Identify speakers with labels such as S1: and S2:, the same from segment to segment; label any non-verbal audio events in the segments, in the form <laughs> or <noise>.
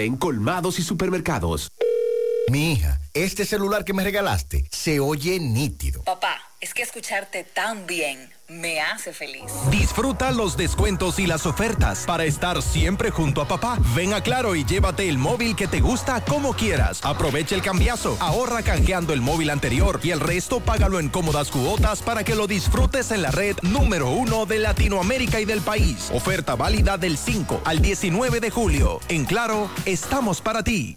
S1: Disponible en colmados y supermercados.
S2: Mi hija, este celular que me regalaste se oye nítido.
S3: Papá, es que escucharte tan bien me hace feliz.
S4: Disfruta los descuentos y las ofertas para estar siempre junto a papá. Ven a Claro y llévate el móvil que te gusta como quieras. Aprovecha el cambiazo, ahorra canjeando el móvil anterior y el resto págalo en cómodas cuotas para que lo disfrutes en la red número uno de Latinoamérica y del país. Oferta válida del 5 al 19 de julio. En Claro, estamos para ti.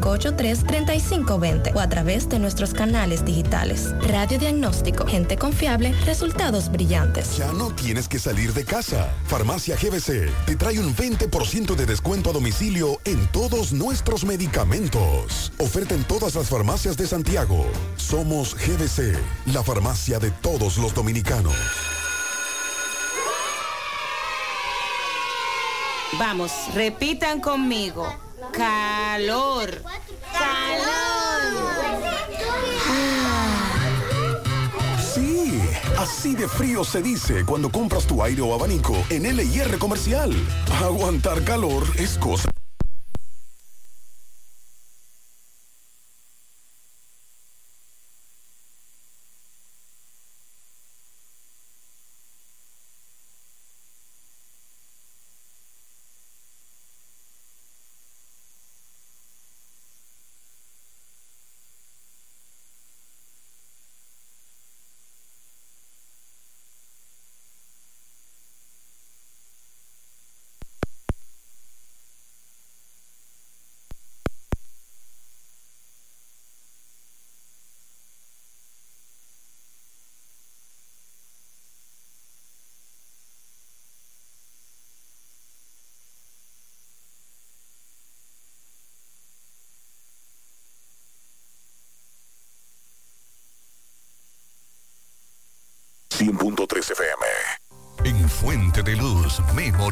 S5: 583-3520 o a través de nuestros canales digitales. Radio Diagnóstico, gente confiable, resultados brillantes.
S6: Ya no tienes que salir de casa. Farmacia GBC te trae un 20% de descuento a domicilio en todos nuestros medicamentos. Oferta en todas las farmacias de Santiago. Somos GBC, la farmacia de todos los dominicanos.
S7: Vamos, repitan conmigo. Calor. Calor.
S6: Sí, así de frío se dice cuando compras tu aire o abanico en LIR Comercial. Aguantar calor es cosa.
S8: En Fuente de Luz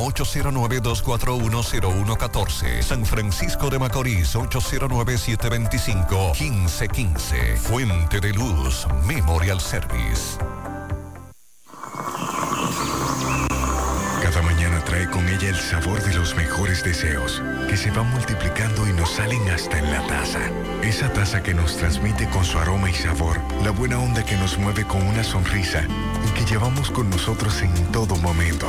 S8: 809-241-0114. San Francisco de Macorís 809-725-1515. Fuente de Luz Memorial Service.
S9: Cada mañana trae con ella el sabor de los mejores deseos, que se van multiplicando y nos salen hasta en la taza. Esa taza que nos transmite con su aroma y sabor, la buena onda que nos mueve con una sonrisa y que llevamos con nosotros en todo momento.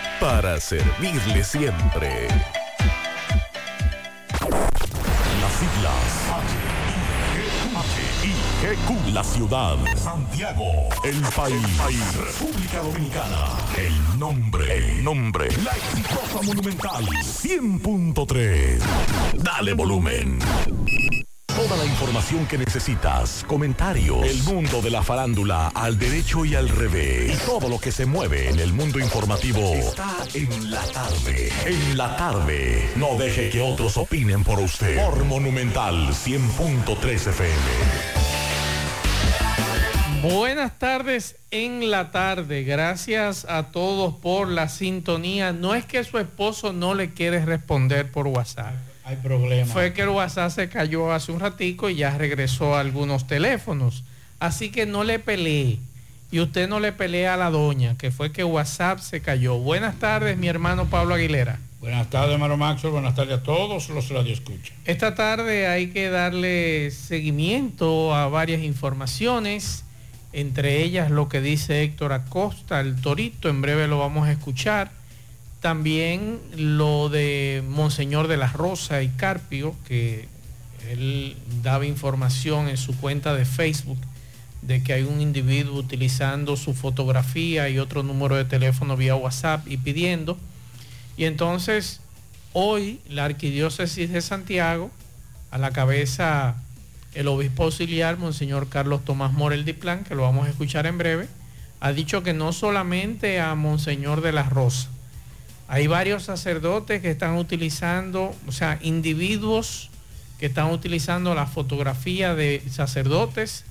S1: Para servirle siempre.
S10: Las siglas H-I-G-Q. La ciudad. Santiago. El país. República Dominicana. El nombre. El nombre. La exitosa monumental. 100.3. Dale volumen. Toda la información que necesitas, comentarios, el mundo de la farándula al derecho y al revés, y todo lo que se mueve en el mundo informativo está en la tarde. En la tarde, no deje que otros opinen por usted. Por Monumental 100.3 FM.
S11: Buenas tardes en la tarde. Gracias a todos por la sintonía. No es que su esposo no le quiere responder por WhatsApp.
S12: Hay problemas.
S11: Fue que el WhatsApp se cayó hace un ratico y ya regresó a algunos teléfonos. Así que no le pelee. Y usted no le pelea a la doña, que fue que WhatsApp se cayó. Buenas tardes, mi hermano Pablo Aguilera.
S12: Buenas tardes, hermano Maxwell. Buenas tardes a todos los radioescuchas.
S11: Esta tarde hay que darle seguimiento a varias informaciones, entre ellas lo que dice Héctor Acosta, el Torito, en breve lo vamos a escuchar. También lo de Monseñor de la Rosa y Carpio, que él daba información en su cuenta de Facebook de que hay un individuo utilizando su fotografía y otro número de teléfono vía WhatsApp y pidiendo. Y entonces hoy la Arquidiócesis de Santiago, a la cabeza el obispo auxiliar, Monseñor Carlos Tomás Morel Diplán, que lo vamos a escuchar en breve, ha dicho que no solamente a Monseñor de la Rosa, hay varios sacerdotes que están utilizando, o sea, individuos que están utilizando la fotografía de sacerdotes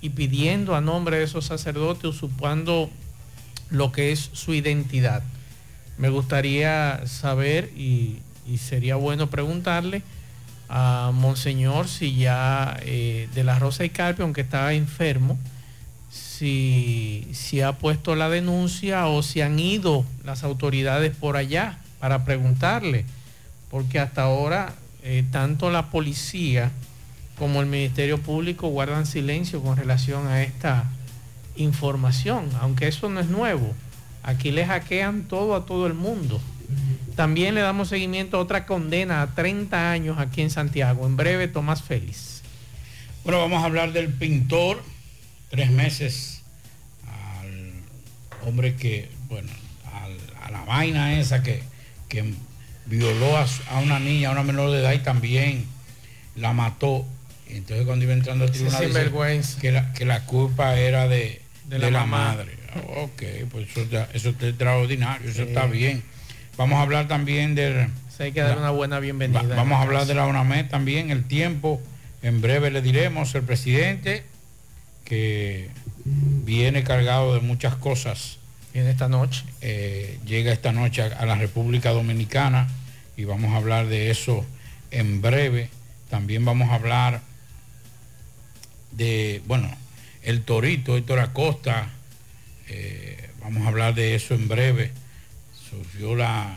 S11: y pidiendo a nombre de esos sacerdotes, usurpando lo que es su identidad. Me gustaría saber y, sería bueno preguntarle a Monseñor si ya eh, de la Rosa y Carpio, aunque estaba enfermo, si, si ha puesto la denuncia o si han ido las autoridades por allá para preguntarle, porque hasta ahora eh, tanto la policía como el Ministerio Público guardan silencio con relación a esta información, aunque eso no es nuevo. Aquí le hackean todo a todo el mundo. También le damos seguimiento a otra condena a 30 años aquí en Santiago. En breve, Tomás Félix.
S12: Bueno, vamos a hablar del pintor, tres meses al hombre que, bueno, al- a la vaina esa que, que violó a, a una niña, a una menor de edad y también la mató. Entonces cuando iba entrando al tribunal dice que la, que la culpa era de,
S11: De
S12: de
S11: la
S12: madre. Ah, Ok, pues eso, está- eso está extraordinario, eso
S11: Sí.
S12: está bien. Vamos a hablar también del...
S11: Se hay que dar una buena bienvenida.
S12: Va- vamos a hablar de la UNAMED también, el tiempo. En breve le diremos el presidente que viene cargado de muchas cosas.
S11: Viene esta noche.
S12: Eh, llega esta noche a, a la República Dominicana y vamos a hablar de eso en breve. También vamos a hablar de, bueno, el Torito, Héctor Acosta. eh, vamos a hablar de eso en breve. Surgió la,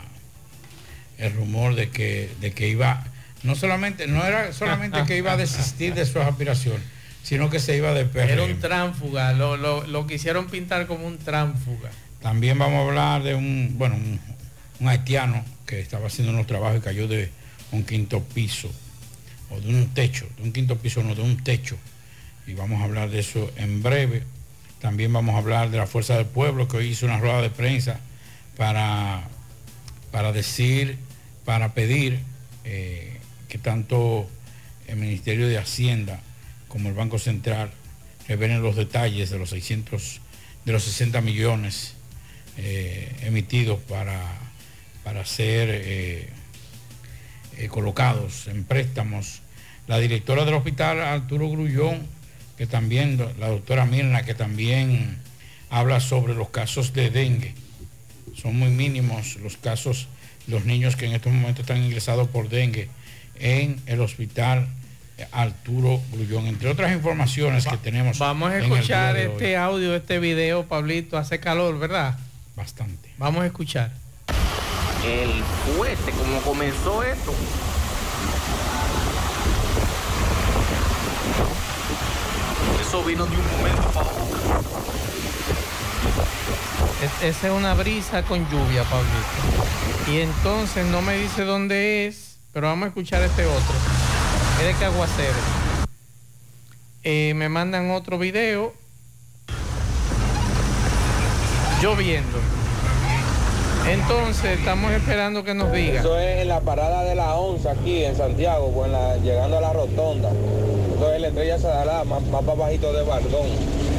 S12: el rumor de que, de que iba, no solamente, no era solamente que iba a desistir de sus aspiraciones, sino que se iba de
S11: Era un
S12: PRM.
S11: tránfuga, lo, lo, lo quisieron pintar como un tránfuga.
S12: También vamos a hablar de un, bueno, un, un haitiano que estaba haciendo unos trabajos y cayó de un quinto piso, o de un techo, de un quinto piso, no, de un techo. Y vamos a hablar de eso en breve. También vamos a hablar de la Fuerza del Pueblo, que hoy hizo una rueda de prensa para, para decir, para pedir eh, que tanto el Ministerio de Hacienda como el Banco Central revelen los detalles de los 600, de los 60 millones eh, emitidos para, para ser eh, eh, colocados en préstamos. La directora del hospital, Arturo Grullón, que también, la doctora Mirna, que también habla sobre los casos de dengue. Son muy mínimos los casos, los niños que en estos momentos están ingresados por dengue en el hospital Arturo Grullón, entre otras informaciones que tenemos.
S11: Vamos a escuchar este audio, este video, Pablito. Hace calor, ¿verdad?
S12: Bastante.
S11: Vamos a escuchar.
S13: el fuerte, como comenzó esto. Eso vino de un momento para otro.
S11: Es- esa es una brisa con lluvia, Pablito. Y entonces no me dice dónde es, pero vamos a escuchar este otro. Es de Caguacero. Eh, me mandan otro video. Lloviendo. Entonces estamos esperando que nos diga.
S14: Eso es en la parada de la onza aquí en Santiago, pues en la- llegando a la rotonda. Eso es la estrella Sadalá, más, más para bajito de Bardón.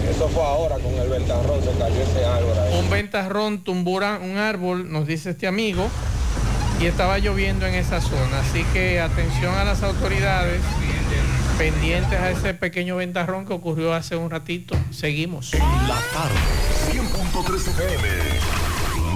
S14: Eso fue ahora con el ventarrón, se cayó ese árbol ahí.
S11: Un ventarrón tumbura un árbol, nos dice este amigo, y estaba lloviendo en esa zona. Así que atención a las autoridades Pendientes a ese pequeño ventarrón que ocurrió hace un ratito. Seguimos.
S10: La tarde, 100.3 FM.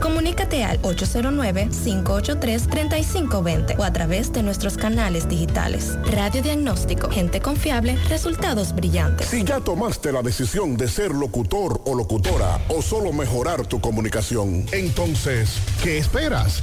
S5: comunícate al 809-583-3520 o a través de nuestros canales digitales. Radiodiagnóstico, gente confiable, resultados brillantes.
S6: Si ya tomaste la decisión de ser locutor o locutora o solo mejorar tu comunicación, entonces, ¿qué esperas?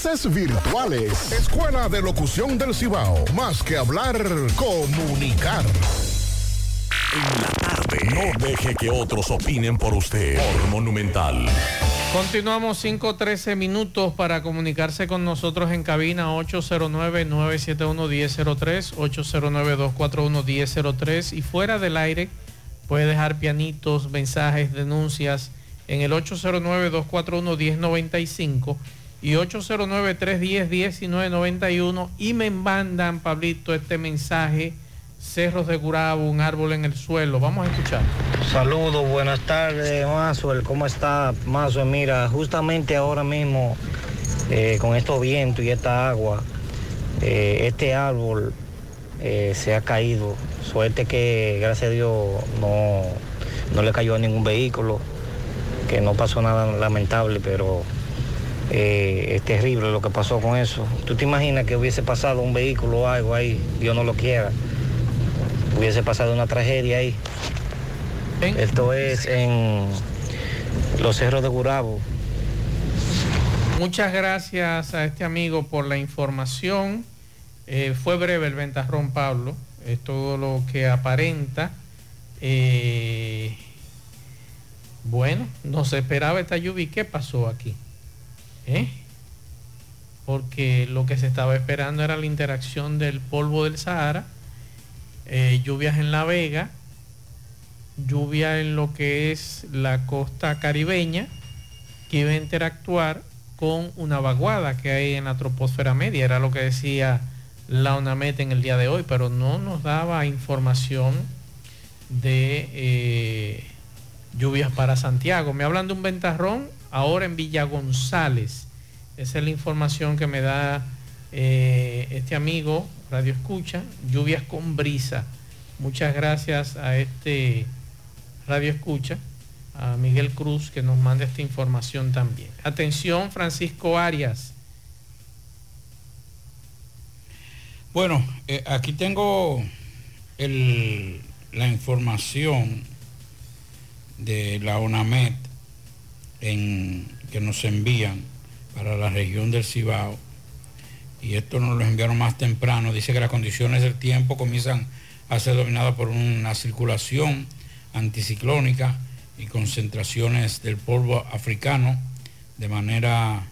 S15: clases virtuales. Escuela de Locución del Cibao. Más que hablar, comunicar.
S10: En la tarde. No deje que otros opinen por usted. Por Monumental.
S11: Continuamos 5-13 minutos para comunicarse con nosotros en cabina 809-971-1003, 809-241-1003 y fuera del aire puede dejar pianitos, mensajes, denuncias en el 809-241-1095 y 809-310-1991 y me mandan, Pablito, este mensaje, Cerros de Gurabo, un árbol en el suelo. Vamos a escuchar.
S16: Saludos, buenas tardes, Mazuel. ¿Cómo está, Mazuel? Mira, justamente ahora mismo, eh, con estos vientos y esta agua, eh, este árbol eh, se ha caído. Suerte que, gracias a Dios, no, no le cayó a ningún vehículo, que no pasó nada lamentable, pero eh, es terrible lo que pasó con eso. ¿Tú te imaginas que hubiese pasado un vehículo o algo ahí? Dios no lo quiera. Hubiese pasado una tragedia ahí. Esto es en los cerros de Gurabo.
S11: Muchas gracias a este amigo por la información. Eh, fue breve el ventarrón, Pablo. Es todo lo que aparenta. Eh, bueno, no se esperaba esta lluvia. ¿Y qué pasó aquí? ¿Eh? Porque lo que se estaba esperando era la interacción del polvo del Sahara, eh, lluvias en La Vega, lluvia en lo que es la costa caribeña, que iba a interactuar con una vaguada que hay en la troposfera media. Era lo que decía la ONAMET en el día de hoy, pero no nos daba información de eh, lluvias para Santiago. Me hablan de un ventarrón ahora en Villa González. Esa es la información que me da eh, este amigo, Radio Escucha, lluvias con brisa. Muchas gracias a este Radio Escucha, a Miguel Cruz, que nos manda esta información también. Atención, Francisco Arias.
S12: Bueno, eh, aquí tengo el- la información de la ONAMET que nos envían para la región del Cibao. Y esto nos lo enviaron más temprano. Dice que las condiciones del tiempo comienzan a ser dominadas por una circulación anticiclónica y concentraciones del polvo africano de manera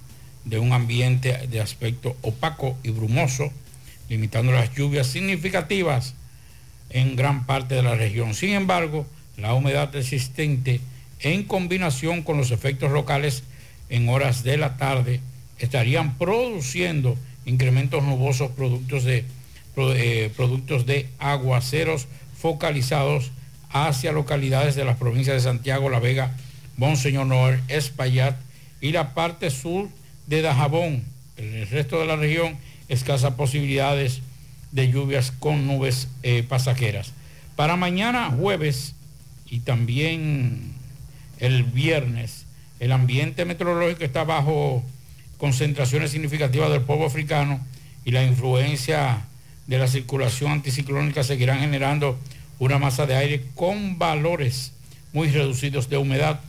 S12: de un ambiente de aspecto opaco y brumoso, limitando las lluvias significativas en gran parte de la región. Sin embargo, la humedad existente en combinación con los efectos locales en horas de la tarde estarían produciendo incrementos nubosos productos de, eh, productos de aguaceros focalizados hacia localidades de las provincias de Santiago, La Vega, Monseñor Noel, Espaillat y la parte sur de Dajabón. En el resto de la región, escasas posibilidades de lluvias con nubes eh, pasajeras. Para mañana jueves y también el viernes, el ambiente meteorológico está bajo concentraciones significativas del polvo africano y la influencia de la circulación anticiclónica seguirán generando una masa de aire con valores muy reducidos de humedad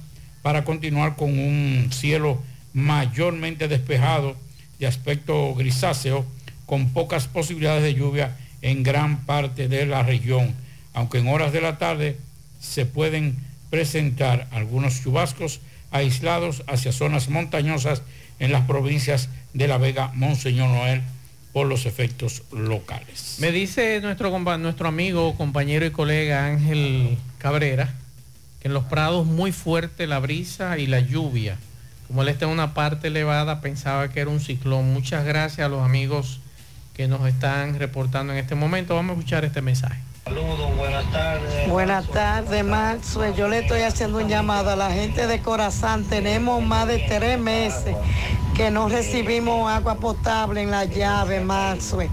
S12: para continuar con un cielo mayormente despejado de aspecto grisáceo con pocas posibilidades de lluvia en gran parte de la región, aunque en horas de la tarde se pueden presentar algunos chubascos aislados hacia zonas montañosas en las provincias de La Vega, Monseñor Noel, por los efectos locales.
S11: Me dice nuestro, nuestro amigo, compañero y colega Ángel Cabrera, que en los prados muy fuerte la brisa y la lluvia. Como él está en una parte elevada, pensaba que era un ciclón. Muchas gracias a los amigos que nos están reportando en este momento. Vamos a escuchar este mensaje.
S16: Buenas tardes.
S17: Buenas tardes, Maxwell. Yo le estoy haciendo un llamado a la gente de Corazán. Tenemos más de tres meses que no recibimos agua potable en la llave, Maxwell.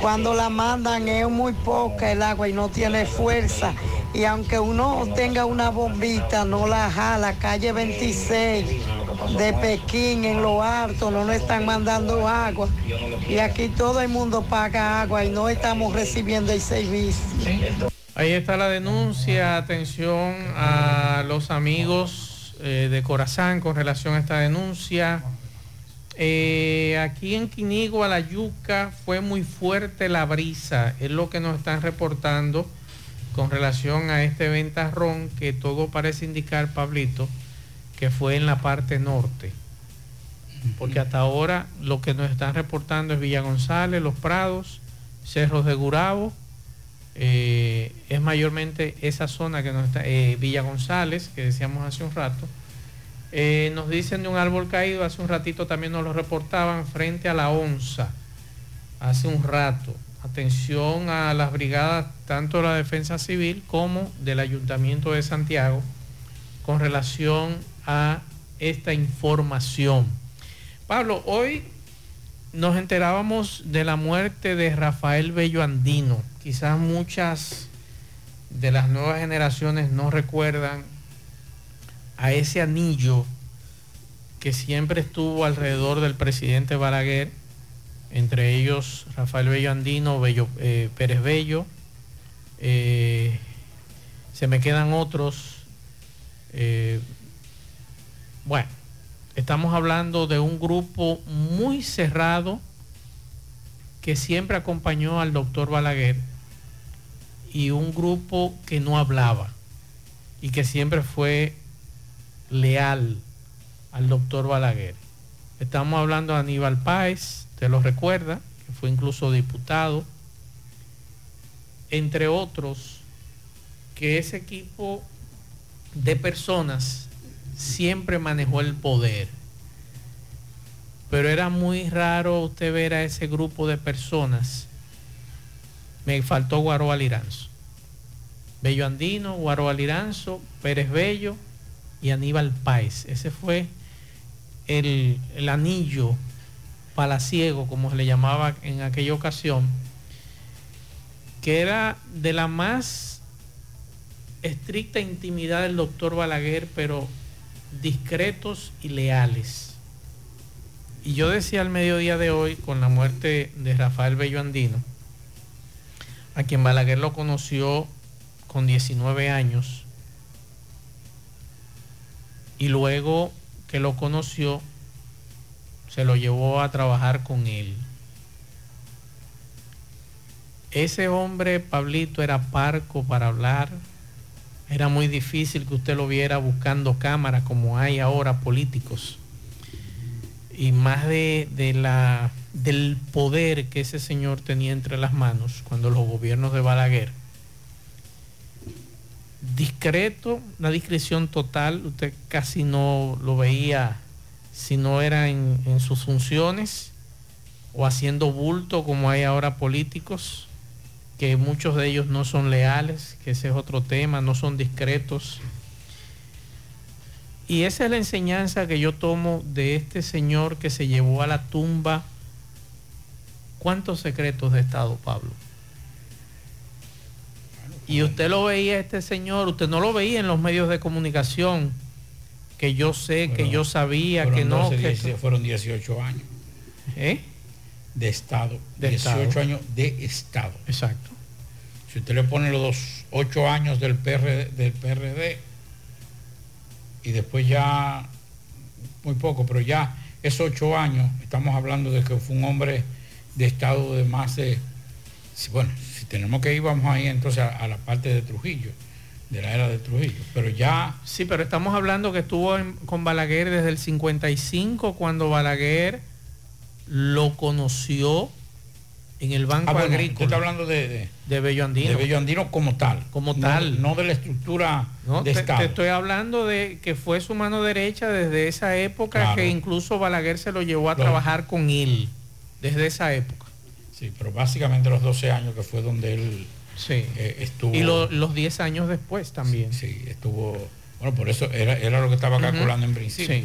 S17: Cuando la mandan es muy poca el agua y no tiene fuerza. Y aunque uno tenga una bombita, no la jala. Calle 26 de Pekín, en lo alto, no nos están mandando agua. Y aquí todo el mundo paga agua y no estamos recibiendo el servicio.
S11: Ahí está la denuncia. Atención a los amigos eh, de Corazán con relación a esta denuncia. Eh, aquí en Quinigua, la yuca, fue muy fuerte la brisa, es lo que nos están reportando con relación a este ventarrón que todo parece indicar, Pablito, que fue en la parte norte. Porque hasta ahora lo que nos están reportando es Villa González, Los Prados, Cerros de Gurabo, eh, es mayormente esa zona que nos está, eh, Villa González, que decíamos hace un rato. Eh, nos dicen de un árbol caído, hace un ratito también nos lo reportaban frente a la onza, hace un rato. Atención a las brigadas, tanto de la Defensa Civil como del Ayuntamiento de Santiago, con relación a esta información. Pablo, hoy nos enterábamos de la muerte de Rafael Bello Andino. Quizás muchas de las nuevas generaciones no recuerdan a ese anillo que siempre estuvo alrededor del presidente Balaguer, entre ellos Rafael Bello Andino, Bello, eh, Pérez Bello, eh, se me quedan otros. eh, bueno, estamos hablando de un grupo muy cerrado que siempre acompañó al doctor Balaguer y un grupo que no hablaba y que siempre fue leal al doctor Balaguer. Estamos hablando de Aníbal Páez, te lo recuerda, que fue incluso diputado, entre otros, que ese equipo de personas siempre manejó el poder. Pero era muy raro usted ver a ese grupo de personas. Me faltó Guaro Aliranzo. Bello Andino, Guaro Aliranzo, Pérez Bello y Aníbal Páez. Ese fue el, el anillo palaciego, como se le llamaba en aquella ocasión, que era de la más estricta intimidad del doctor Balaguer, pero discretos y leales. Y yo decía al mediodía de hoy, con la muerte de Rafael Bello Andino, a quien Balaguer lo conoció con 19 años, y luego que lo conoció, se lo llevó a trabajar con él. Ese hombre, Pablito, era parco para hablar. Era muy difícil que usted lo viera buscando cámaras como hay ahora políticos. Y más de, de la, del poder que ese señor tenía entre las manos cuando los gobiernos de Balaguer. Discreto, una discreción total. Usted casi no lo veía si no era en, en sus funciones o haciendo bulto como hay ahora políticos que muchos de ellos no son leales, que ese es otro tema, no son discretos. Y esa es la enseñanza que yo tomo de este señor que se llevó a la tumba. ¿Cuántos secretos de Estado, Pablo? Y usted lo veía, este señor, usted no lo veía en los medios de comunicación, que yo sé, que yo sabía, que no.
S12: 12,
S11: que-
S12: 10, fueron 18 años.
S11: ¿Eh?
S12: De Estado.
S11: De
S12: 18
S11: Estado.
S12: años de Estado.
S11: Exacto.
S12: Si usted le pone los dos, 8 años del PRD, del PRD y después ya, muy poco, pero ya esos 8 años, estamos hablando de que fue un hombre de Estado de más de, bueno, si tenemos que ir, vamos ahí entonces a, a la parte de Trujillo, de la era de Trujillo, pero ya
S11: Sí, pero estamos hablando que estuvo en- con Balaguer desde el 55, cuando Balaguer lo conoció en el Banco
S12: Ah, bueno,
S11: Agrícola.
S12: está hablando de, de,
S11: de Bello Andino.
S12: de Bello Andino como tal.
S11: Como
S12: no-
S11: tal.
S12: No, de la estructura
S11: No,
S12: de
S11: te,
S12: Estado.
S11: te estoy hablando de que fue su mano derecha desde esa época
S12: Claro.
S11: que incluso Balaguer se lo llevó a
S12: Lo-
S11: trabajar con él, desde esa época.
S12: Sí, pero básicamente los 12 años que fue donde él
S11: Sí.
S12: eh, estuvo.
S11: Y lo- los 10 años después también.
S12: Sí, estuvo. Bueno, por eso era, era lo que estaba calculando en principio.
S11: Sí.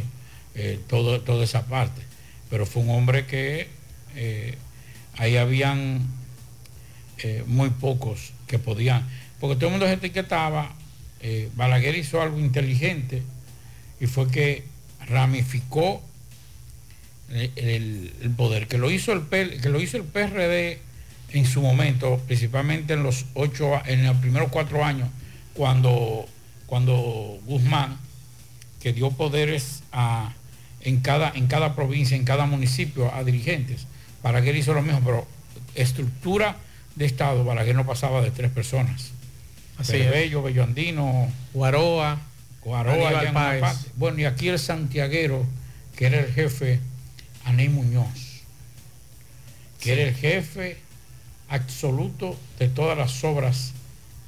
S12: eh, todo, toda esa parte. Pero fue un hombre que eh, ahí habían muy pocos que podían. Porque todo el mundo se etiquetaba. Balaguer hizo algo inteligente y fue que ramificó el, el- el poder, que lo hizo el que lo hizo el PRD en su momento, principalmente en los ocho, en los primeros cuatro años, cuando, cuando Guzmán, que dio poderes a en cada, en cada provincia, en cada municipio a dirigentes. Balaguer hizo lo mismo, pero estructura de Estado, Balaguer no pasaba de tres personas.
S11: Así.
S12: Bello, Bello Andino,
S11: Guaroa,
S12: Guaroa,
S11: Páez.
S12: Bueno, y aquí el santiaguero, que era el jefe, Aney Muñoz, que era el jefe absoluto de todas las obras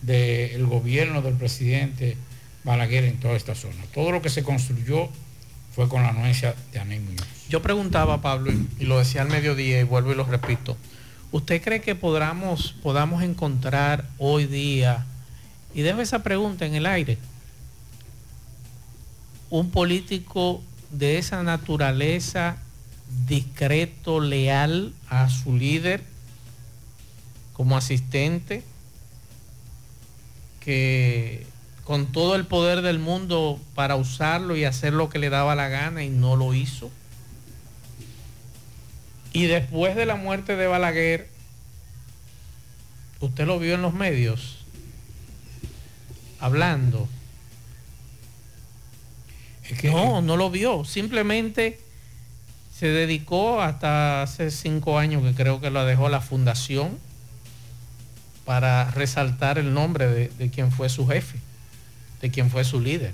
S12: del gobierno del presidente Balaguer en toda esta zona. Todo lo que se construyó fue con la anuencia de Aney Muñoz.
S11: Yo preguntaba, Pablo, y, y lo decía al mediodía y vuelvo y lo repito. ¿Usted cree que podamos, podamos encontrar hoy día, y dejo esa pregunta en el aire, un político de esa naturaleza, discreto, leal a su líder, como asistente, que con todo el poder del mundo para usarlo y hacer lo que le daba la gana y no lo hizo? Y después de la muerte de Balaguer, usted lo vio en los medios hablando. no, no lo vio. Simplemente se dedicó hasta hace cinco años que creo que lo dejó la fundación para resaltar el nombre de, de quien fue su jefe, de quien fue su líder.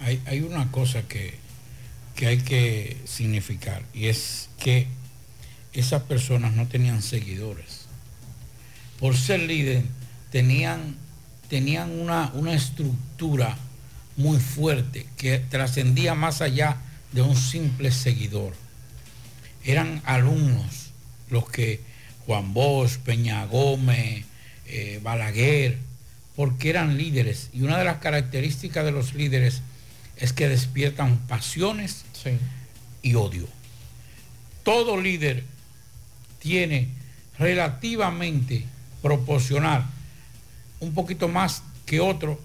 S12: Hay, hay una cosa que, que hay que significar y es que esas personas no tenían seguidores. Por ser líder tenían, tenían una, una estructura muy fuerte que trascendía más allá de un simple seguidor. Eran alumnos los que Juan Bosch, Peña Gómez, eh, Balaguer, porque eran líderes. Y una de las características de los líderes es que despiertan pasiones y odio. Todo líder tiene relativamente proporcional un poquito más que otro.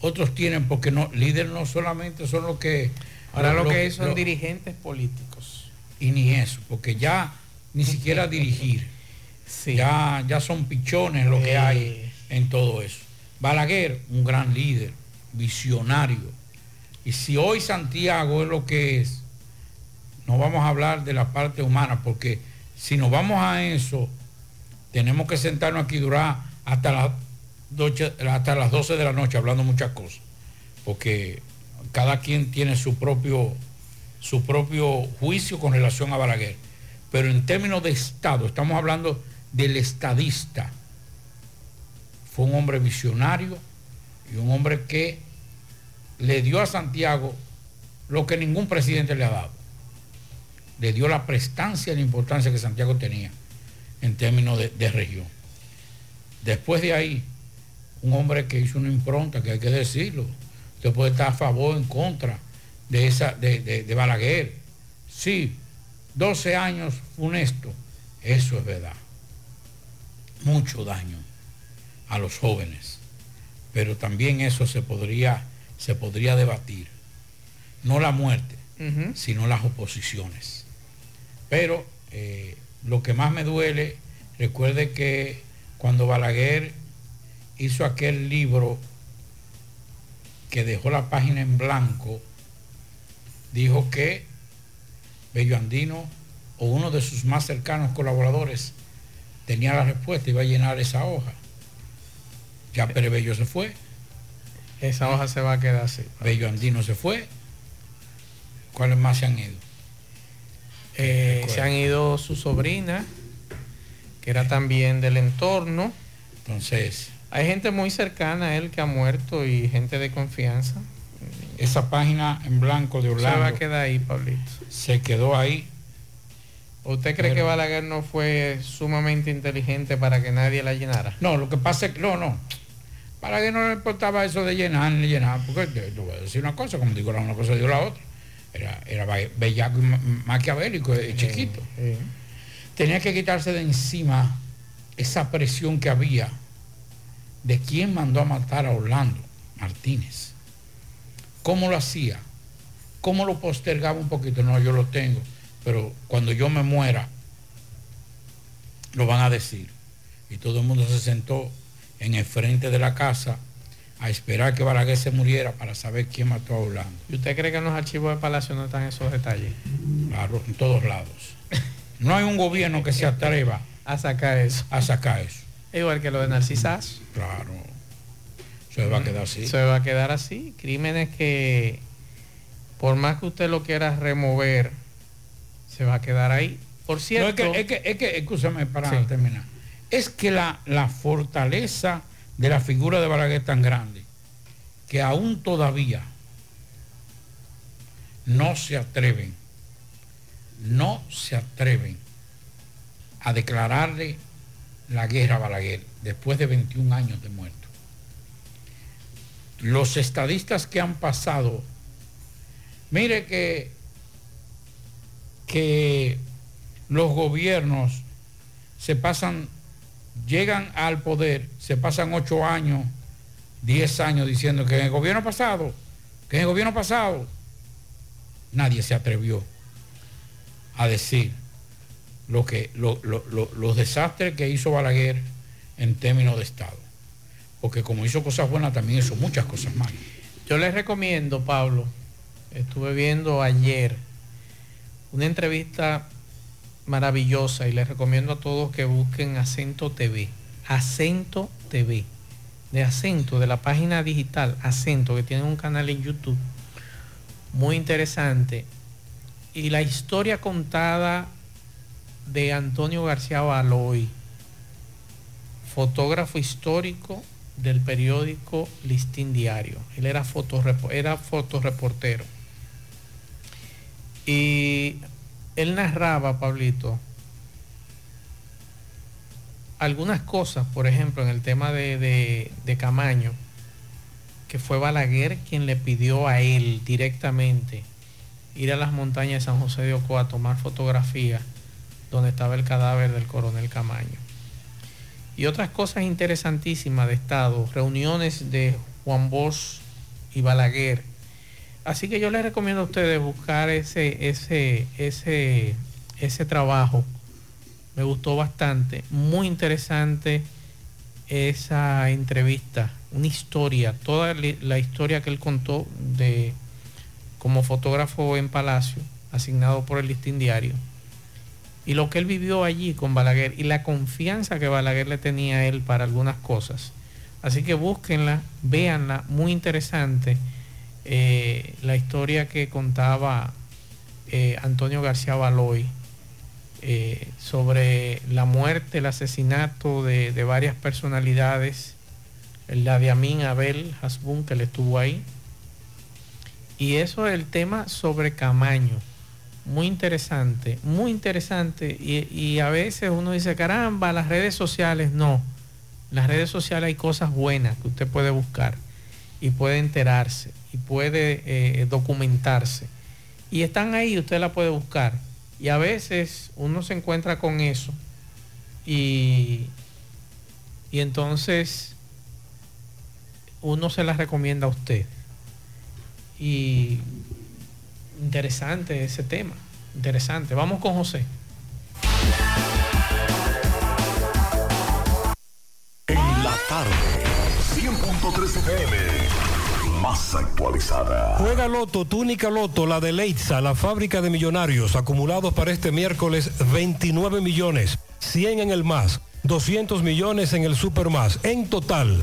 S12: Otros tienen, porque no, líderes no solamente son los que...
S11: Ahora lo,
S12: lo-
S11: que son
S12: lo-
S11: dirigentes políticos.
S12: y ni eso, porque ya ni siquiera dirigir. Ya, ya son pichones lo que
S11: Eh.
S12: hay en todo eso. Balaguer, un gran líder, visionario. Y si hoy Santiago es lo que es, no vamos a hablar de la parte humana, porque si nos vamos a eso, tenemos que sentarnos aquí durar hasta, las doce- hasta las 12 de la noche hablando muchas cosas, porque cada quien tiene su propio, su propio juicio con relación a Balaguer. Pero en términos de Estado, estamos hablando del estadista. Fue un hombre visionario y un hombre que le dio a Santiago lo que ningún presidente le ha dado. Le dio la prestancia y la importancia que Santiago tenía en términos de, región. Después de ahí, un hombre que hizo una impronta, que hay que decirlo. Usted puede estar a favor o en contra de, esa, de- de Balaguer. Sí, 12 años funesto, eso es verdad. Mucho daño a los jóvenes. Pero también eso se podría, se podría debatir. No la muerte, sino las oposiciones. Pero eh, lo que más me duele, recuerde que cuando Balaguer hizo aquel libro que dejó la página en blanco, dijo que Bello Andino o uno de sus más cercanos colaboradores tenía la respuesta iba a llenar esa hoja. Ya Pérez Bello se fue.
S11: Esa hoja se va a quedar así.
S12: Bello Andino se fue. ¿Cuáles más se han ido?
S11: Eh, se han ido su sobrina, que era también del entorno.
S12: Entonces.
S11: Hay gente muy cercana a él que ha muerto y gente de confianza.
S12: Esa página en blanco de
S11: Se
S12: Orlando
S11: va a quedar ahí, Pablito.
S12: se quedó ahí.
S11: ¿Usted cree que Balaguer no fue sumamente inteligente para que nadie la llenara?
S12: No, lo que pasa es que no, no. Para que no le importaba eso de llenar ni llenar, porque te, te voy a decir una cosa, como digo, era una cosa digo la otra. Era, era bellaco y ma- maquiavélico, eh, chiquito. Tenía que quitarse de encima esa presión que había de quién mandó a matar a Orlando Martínez. ¿Cómo lo hacía? ¿Cómo lo postergaba un poquito? No, yo lo tengo, pero cuando yo me muera, lo van a decir. Y todo el mundo se sentó en el frente de la casa a esperar que Balaguer se muriera para saber quién mató a Orlando.
S11: ¿Y usted cree que en los archivos de Palacio no están esos detalles?
S12: Claro, en todos lados. No hay un gobierno que se atreva <laughs>
S11: a sacar eso.
S12: A sacar eso.
S11: Igual que lo de Narcisas.
S12: Claro. Se va a quedar así.
S11: Se va a quedar así. Crímenes que, por más que usted lo quiera remover, se va a quedar ahí. Por cierto.
S12: No, es, que, es, que, es que, escúchame para terminar. Es que la, la fortaleza de la figura de Balaguer es tan grande que aún todavía no se atreven, no se atreven a declararle la guerra a Balaguer después de 21 años de muerto. Los estadistas que han pasado, mire que, que los gobiernos se pasan, llegan al poder, se pasan ocho años, diez años diciendo que en el gobierno pasado, que en el gobierno pasado, nadie se atrevió a decir lo que, los desastres que hizo Balaguer en términos de Estado. Porque como hizo cosas buenas, también hizo muchas cosas malas.
S11: Yo les recomiendo, Pablo, estuve viendo ayer una entrevista maravillosa y les recomiendo a todos que busquen Acento TV. Acento TV. De Acento, de la página digital Acento, que tiene un canal en YouTube. Muy interesante. Y la historia contada de Antonio García Baloy, fotógrafo histórico del periódico Listín Diario. Él era, era fotoreportero. Y él narraba, Pablito, algunas cosas, por ejemplo, en el tema de, de, Camaño, que fue Balaguer quien le pidió a él directamente ir a las montañas de San José de Ocoa a tomar fotografías donde estaba el cadáver del coronel Camaño. Y otras cosas interesantísimas de Estado, reuniones de Juan Bosch y Balaguer. Así que yo les recomiendo a ustedes buscar ese, ese, ese, ese trabajo. Me gustó bastante, muy interesante esa entrevista, una historia, toda la historia que él contó de como fotógrafo en Palacio, asignado por el Listín Diario y lo que él vivió allí con Balaguer y la confianza que Balaguer le tenía a él para algunas cosas. Así que búsquenla, véanla, muy interesante eh, la historia que contaba eh, Antonio García Baloy eh, sobre la muerte, el asesinato de, de varias personalidades, la de Amin Abel Hasbun que le estuvo ahí. Y eso es el tema sobre Camaño muy interesante, muy interesante. Y, a veces uno dice, caramba, las redes sociales no. Las redes sociales hay cosas buenas que usted puede buscar y puede enterarse y puede eh, documentarse. Y están ahí, usted la puede buscar. Y a veces uno se encuentra con eso y, y entonces uno se las recomienda a usted. Y Interesante ese tema. Interesante. Vamos con José.
S10: En la tarde, 100.3 FM. Más actualizada.
S18: Juega Loto, túnica Loto, la de Leitza, la fábrica de millonarios, acumulados para este miércoles 29 millones, 100 en el más, 200 millones en el super más. En total,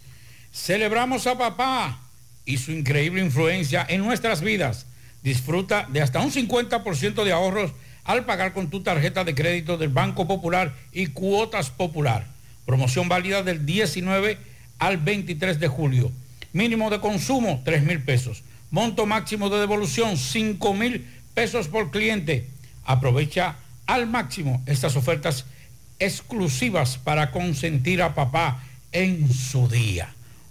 S12: Celebramos a papá y su increíble influencia en nuestras vidas. Disfruta de hasta un 50% de ahorros al pagar con tu tarjeta de crédito del Banco Popular y Cuotas Popular. Promoción válida del 19 al 23 de julio. Mínimo de consumo, 3 mil pesos. Monto máximo de devolución, 5 mil pesos por cliente. Aprovecha al máximo estas ofertas exclusivas para consentir a papá en su día.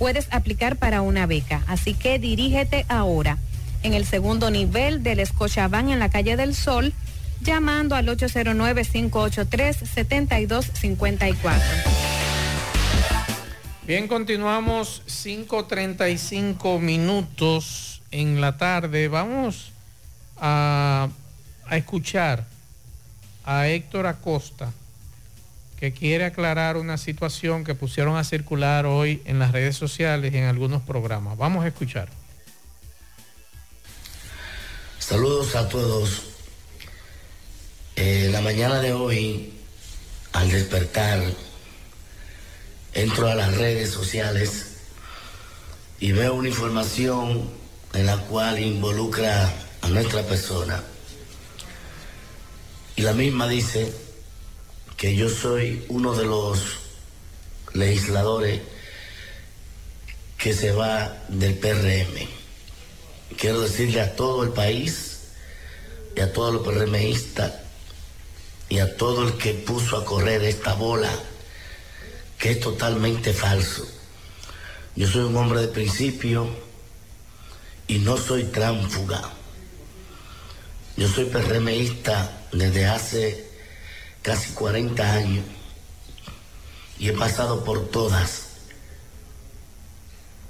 S19: puedes aplicar para una beca. Así que dirígete ahora en el segundo nivel del Escochabán en la calle del Sol, llamando al 809-583-7254.
S11: Bien, continuamos 5.35 minutos en la tarde. Vamos a, a escuchar a Héctor Acosta que quiere aclarar una situación que pusieron a circular hoy en las redes sociales y en algunos programas. Vamos a escuchar.
S20: Saludos a todos. Eh, la mañana de hoy, al despertar, entro a las redes sociales y veo una información en la cual involucra a nuestra persona. Y la misma dice que yo soy uno de los legisladores que se va del PRM. Quiero decirle a todo el país y a todos los PRMistas y a todo el que puso a correr esta bola que es totalmente falso. Yo soy un hombre de principio y no soy tránfuga. Yo soy PRMista desde hace casi 40 años y he pasado por todas.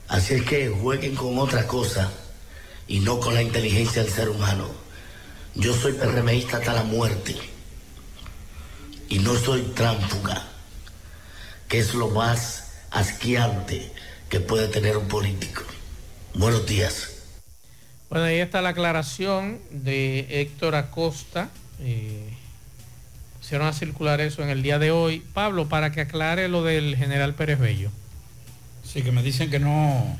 S20: Así es que jueguen con otra cosa y no con la inteligencia del ser humano. Yo soy PRMista hasta la muerte y no soy tránfuga, que es lo más asqueante que puede tener un político. Buenos días.
S11: Bueno, ahí está la aclaración de Héctor Acosta. Eh, pusieron a circular eso en el día de hoy. Pablo, para que aclare lo del general Pérez Bello.
S12: Sí, que me dicen que no,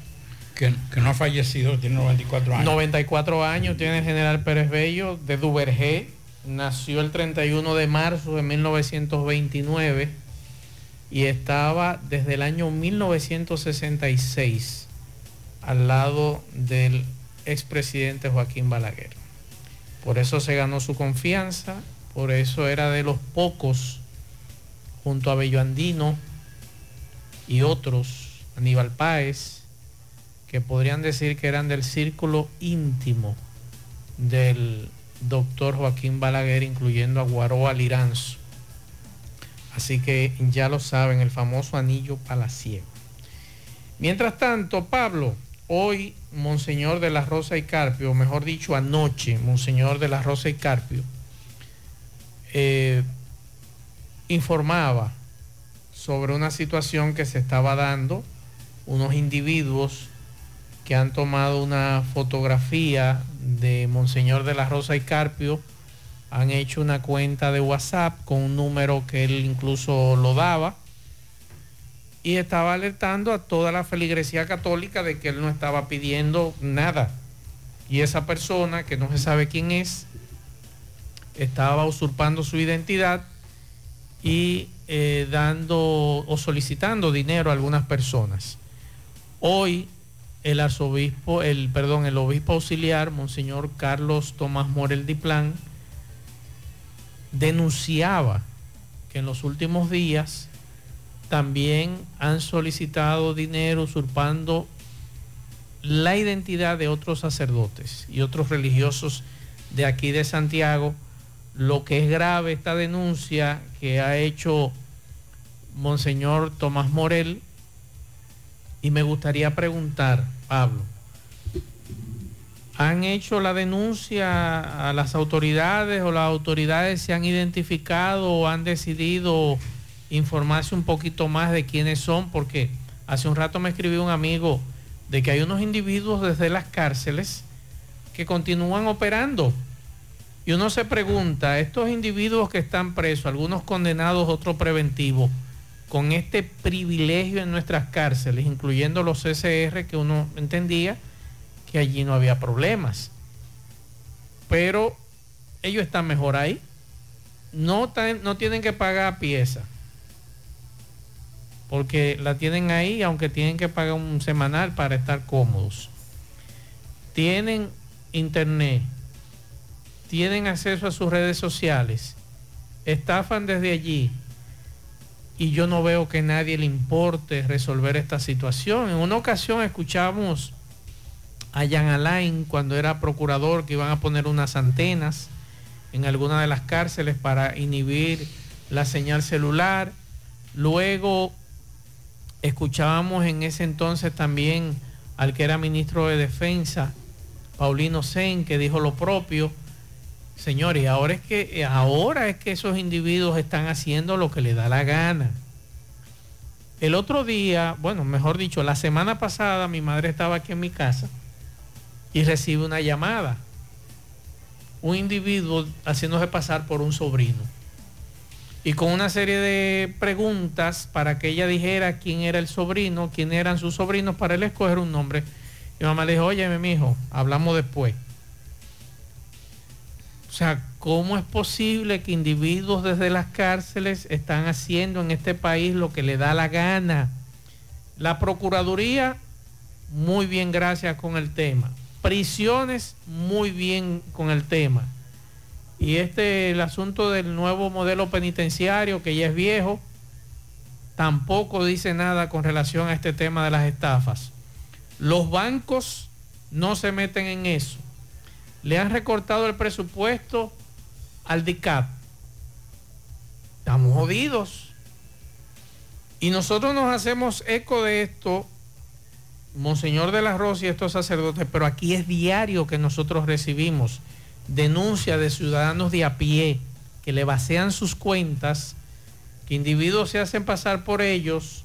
S12: que, que no ha fallecido, tiene 94 años.
S11: 94 años tiene el general Pérez Bello de Duvergé. nació el 31 de marzo de 1929 y estaba desde el año 1966 al lado del expresidente Joaquín Balaguer. Por eso se ganó su confianza, por eso era de los pocos, junto a Bello Andino y otros, Aníbal Páez, que podrían decir que eran del círculo íntimo del doctor Joaquín Balaguer, incluyendo a Guaroa Liranzo. Así que ya lo saben, el famoso anillo palaciego. Mientras tanto, Pablo, hoy Monseñor de la Rosa y Carpio, mejor dicho, anoche, Monseñor de la Rosa y Carpio, eh, informaba sobre una situación que se estaba dando, unos individuos que han tomado una fotografía de Monseñor de la Rosa y Carpio, han hecho una cuenta de WhatsApp con un número que él incluso lo daba y estaba alertando a toda la feligresía católica de que él no estaba pidiendo nada. Y esa persona, que no se sabe quién es, estaba usurpando su identidad y eh, dando o solicitando dinero a algunas personas. Hoy el arzobispo, el perdón, el obispo auxiliar, Monseñor Carlos Tomás Morel Diplán, denunciaba que en los últimos días también han solicitado dinero usurpando la identidad de otros sacerdotes y otros religiosos de aquí de Santiago. Lo que es grave esta denuncia que ha hecho Monseñor Tomás Morel y me gustaría preguntar, Pablo, ¿han hecho la denuncia a las autoridades o las autoridades se han identificado o han decidido informarse un poquito más de quiénes son? Porque hace un rato me escribió un amigo de que hay unos individuos desde las cárceles que continúan operando. Y uno se pregunta, estos individuos que están presos, algunos condenados, otros preventivos, con este privilegio en nuestras cárceles, incluyendo los CCR, que uno entendía que allí no había problemas. Pero ellos están mejor ahí. No, no tienen que pagar pieza. Porque la tienen ahí, aunque tienen que pagar un semanal para estar cómodos. Tienen internet. Tienen acceso a sus redes sociales. Estafan desde allí y yo no veo que nadie le importe resolver esta situación. En una ocasión escuchamos a Jan Alain cuando era procurador que iban a poner unas antenas en alguna de las cárceles para inhibir la señal celular. Luego escuchábamos en ese entonces también al que era ministro de Defensa, Paulino Sen, que dijo lo propio. Señores, ahora es que ahora es que esos individuos están haciendo lo que les da la gana. El otro día, bueno, mejor dicho, la semana pasada mi madre estaba aquí en mi casa y recibe una llamada. Un individuo haciéndose pasar por un sobrino. Y con una serie de preguntas para que ella dijera quién era el sobrino, quién eran sus sobrinos, para él escoger un nombre. Mi mamá le dijo, óyeme, mi hijo, hablamos después. O sea, ¿cómo es posible que individuos desde las cárceles están haciendo en este país lo que le da la gana? La Procuraduría, muy bien, gracias con el tema. Prisiones, muy bien con el tema. Y este, el asunto del nuevo modelo penitenciario, que ya es viejo, tampoco dice nada con relación a este tema de las estafas. Los bancos no se meten en eso le han recortado el presupuesto al DICAP. Estamos jodidos. Y nosotros nos hacemos eco de esto, Monseñor de la Rosa y estos sacerdotes, pero aquí es diario que nosotros recibimos denuncias de ciudadanos de a pie que le vacían sus cuentas, que individuos se hacen pasar por ellos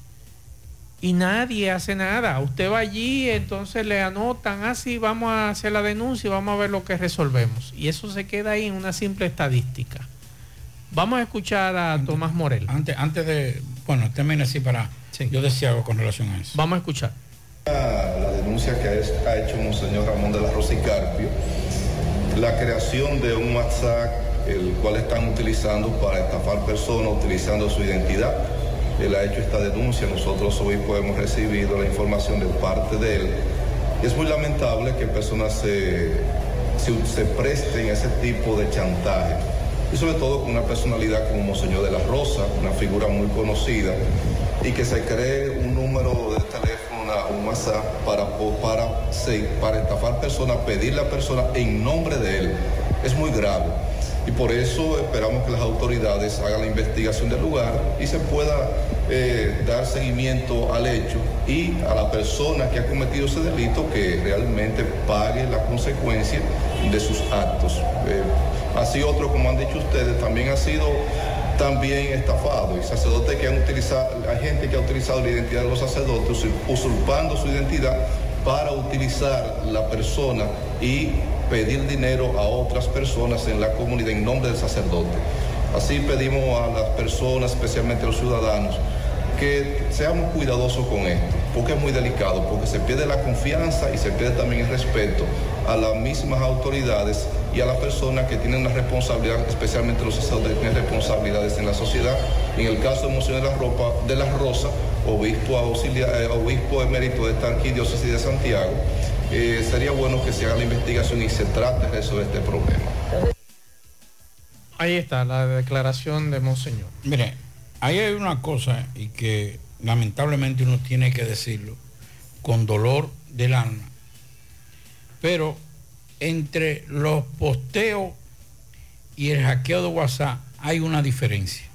S11: y nadie hace nada. Usted va allí, entonces le anotan, así ah, vamos a hacer la denuncia y vamos a ver lo que resolvemos. Y eso se queda ahí en una simple estadística. Vamos a escuchar a Tomás Morel.
S12: Antes, antes de, bueno, termine así para, yo decía algo con relación a eso.
S11: Vamos a escuchar.
S21: La denuncia que ha hecho Monseñor Ramón de la Rosa y Carpio, la creación de un WhatsApp el cual están utilizando para estafar personas utilizando su identidad. Él ha hecho esta denuncia, nosotros hoy pues, hemos recibido la información de parte de él. Es muy lamentable que personas se, se, presten a ese tipo de chantaje y sobre todo con una personalidad como Monseñor de la Rosa, una figura muy conocida, y que se cree un número de teléfono, para, para, para estafar personas, pedirle a personas en nombre de él. Es muy grave. Y por eso esperamos que las autoridades hagan la investigación del lugar y se pueda eh, dar seguimiento al hecho y a la persona que ha cometido ese delito que realmente pague la consecuencia de sus actos. Eh, así otro, como han dicho ustedes, también ha sido también estafado y sacerdotes que han utilizado, hay gente que ha utilizado la identidad de los sacerdotes usurpando su identidad para utilizar la persona y pedir dinero a otras personas en la comunidad en nombre del sacerdote. Así pedimos a las personas, especialmente a los ciudadanos, que seamos cuidadosos con esto, porque es muy delicado, porque se pierde la confianza y se pierde también el respeto a las mismas autoridades y a las personas que tienen una responsabilidad, especialmente los sacerdotes que tienen responsabilidades en la sociedad. En el caso de Monseñor de la, Ropa, de la Rosa, obispo, auxiliar, eh, obispo emérito de esta arquidiócesis de Santiago, eh, sería bueno que se haga la investigación y se trate de resolver este problema.
S11: Ahí está la declaración de Monseñor.
S12: Mire, ahí hay una cosa y que lamentablemente uno tiene que decirlo con dolor del alma. Pero entre los posteos y el hackeo de WhatsApp hay una diferencia.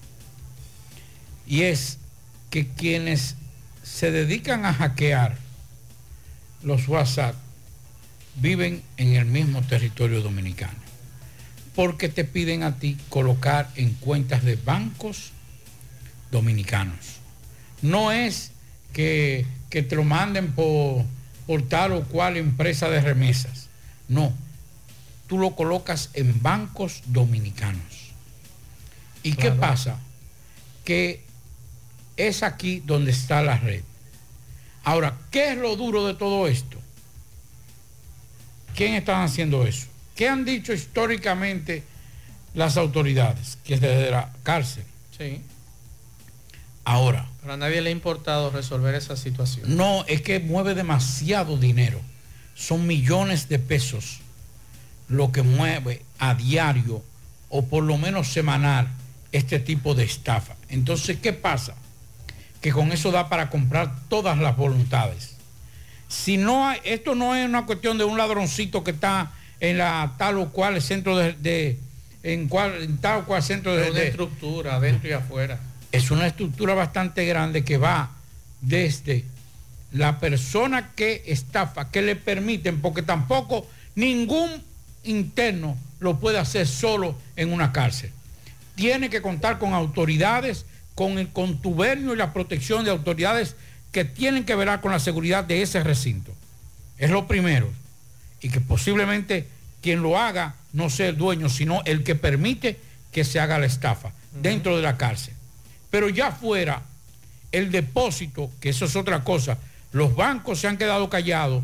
S12: Y es que quienes se dedican a hackear los WhatsApp viven en el mismo territorio dominicano. Porque te piden a ti colocar en cuentas de bancos dominicanos. No es que, que te lo manden por, por tal o cual empresa de remesas. No. Tú lo colocas en bancos dominicanos. ¿Y qué pasa? Que es aquí donde está la red. Ahora, ¿qué es lo duro de todo esto? ¿Quién están haciendo eso? ¿Qué han dicho históricamente las autoridades? Que es desde la cárcel.
S11: Sí.
S12: Ahora,
S11: Pero a nadie le ha importado resolver esa situación.
S12: no, es que mueve demasiado dinero. Son millones de pesos lo que mueve a diario o por lo menos semanal este tipo de estafa. Entonces, ¿qué pasa? Que con eso da para comprar todas las voluntades. Si no hay, esto no es una cuestión de un ladroncito que está en la tal o cual centro de, de- en, cual, en tal o cual centro de,
S11: una
S12: de-
S11: estructura adentro y afuera.
S12: Es una estructura bastante grande que va desde la persona que estafa, que le permiten, porque tampoco ningún interno lo puede hacer solo en una cárcel. Tiene que contar con autoridades, con el contubernio y la protección de autoridades que tienen que velar con la seguridad de ese recinto. Es lo primero. Y que posiblemente quien lo haga no sea el dueño, sino el que permite que se haga la estafa dentro de la cárcel. Pero ya fuera el depósito, que eso es otra cosa, los bancos se han quedado callados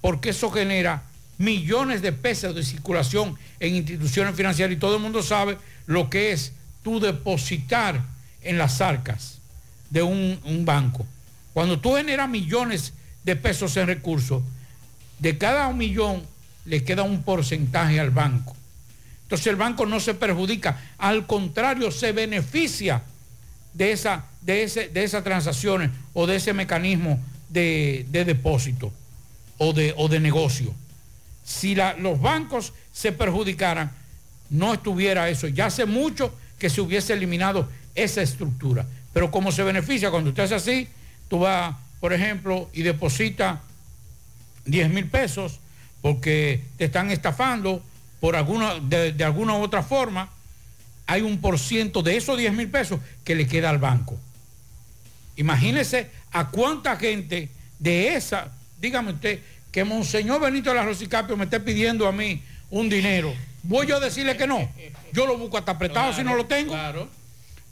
S12: porque eso genera millones de pesos de circulación en instituciones financieras y todo el mundo sabe lo que es tú depositar en las arcas de un, un banco. Cuando tú generas millones de pesos en recursos, de cada un millón le queda un porcentaje al banco. Entonces el banco no se perjudica, al contrario, se beneficia de, esa, de, ese, de esas transacciones o de ese mecanismo de, de depósito o de, o de negocio. Si la- los bancos se perjudicaran, no estuviera eso. Ya hace mucho que se hubiese eliminado esa estructura. Pero como se beneficia cuando usted hace así, tú vas, por ejemplo, y deposita 10 mil pesos porque te están estafando por alguna, de, de alguna u otra forma, hay un por ciento de esos 10 mil pesos que le queda al banco. Imagínese a cuánta gente de esa, dígame usted, que Monseñor Benito de la Rosicapio me esté pidiendo a mí un dinero. Voy yo a decirle que no. Yo lo busco hasta apretado si no lo tengo.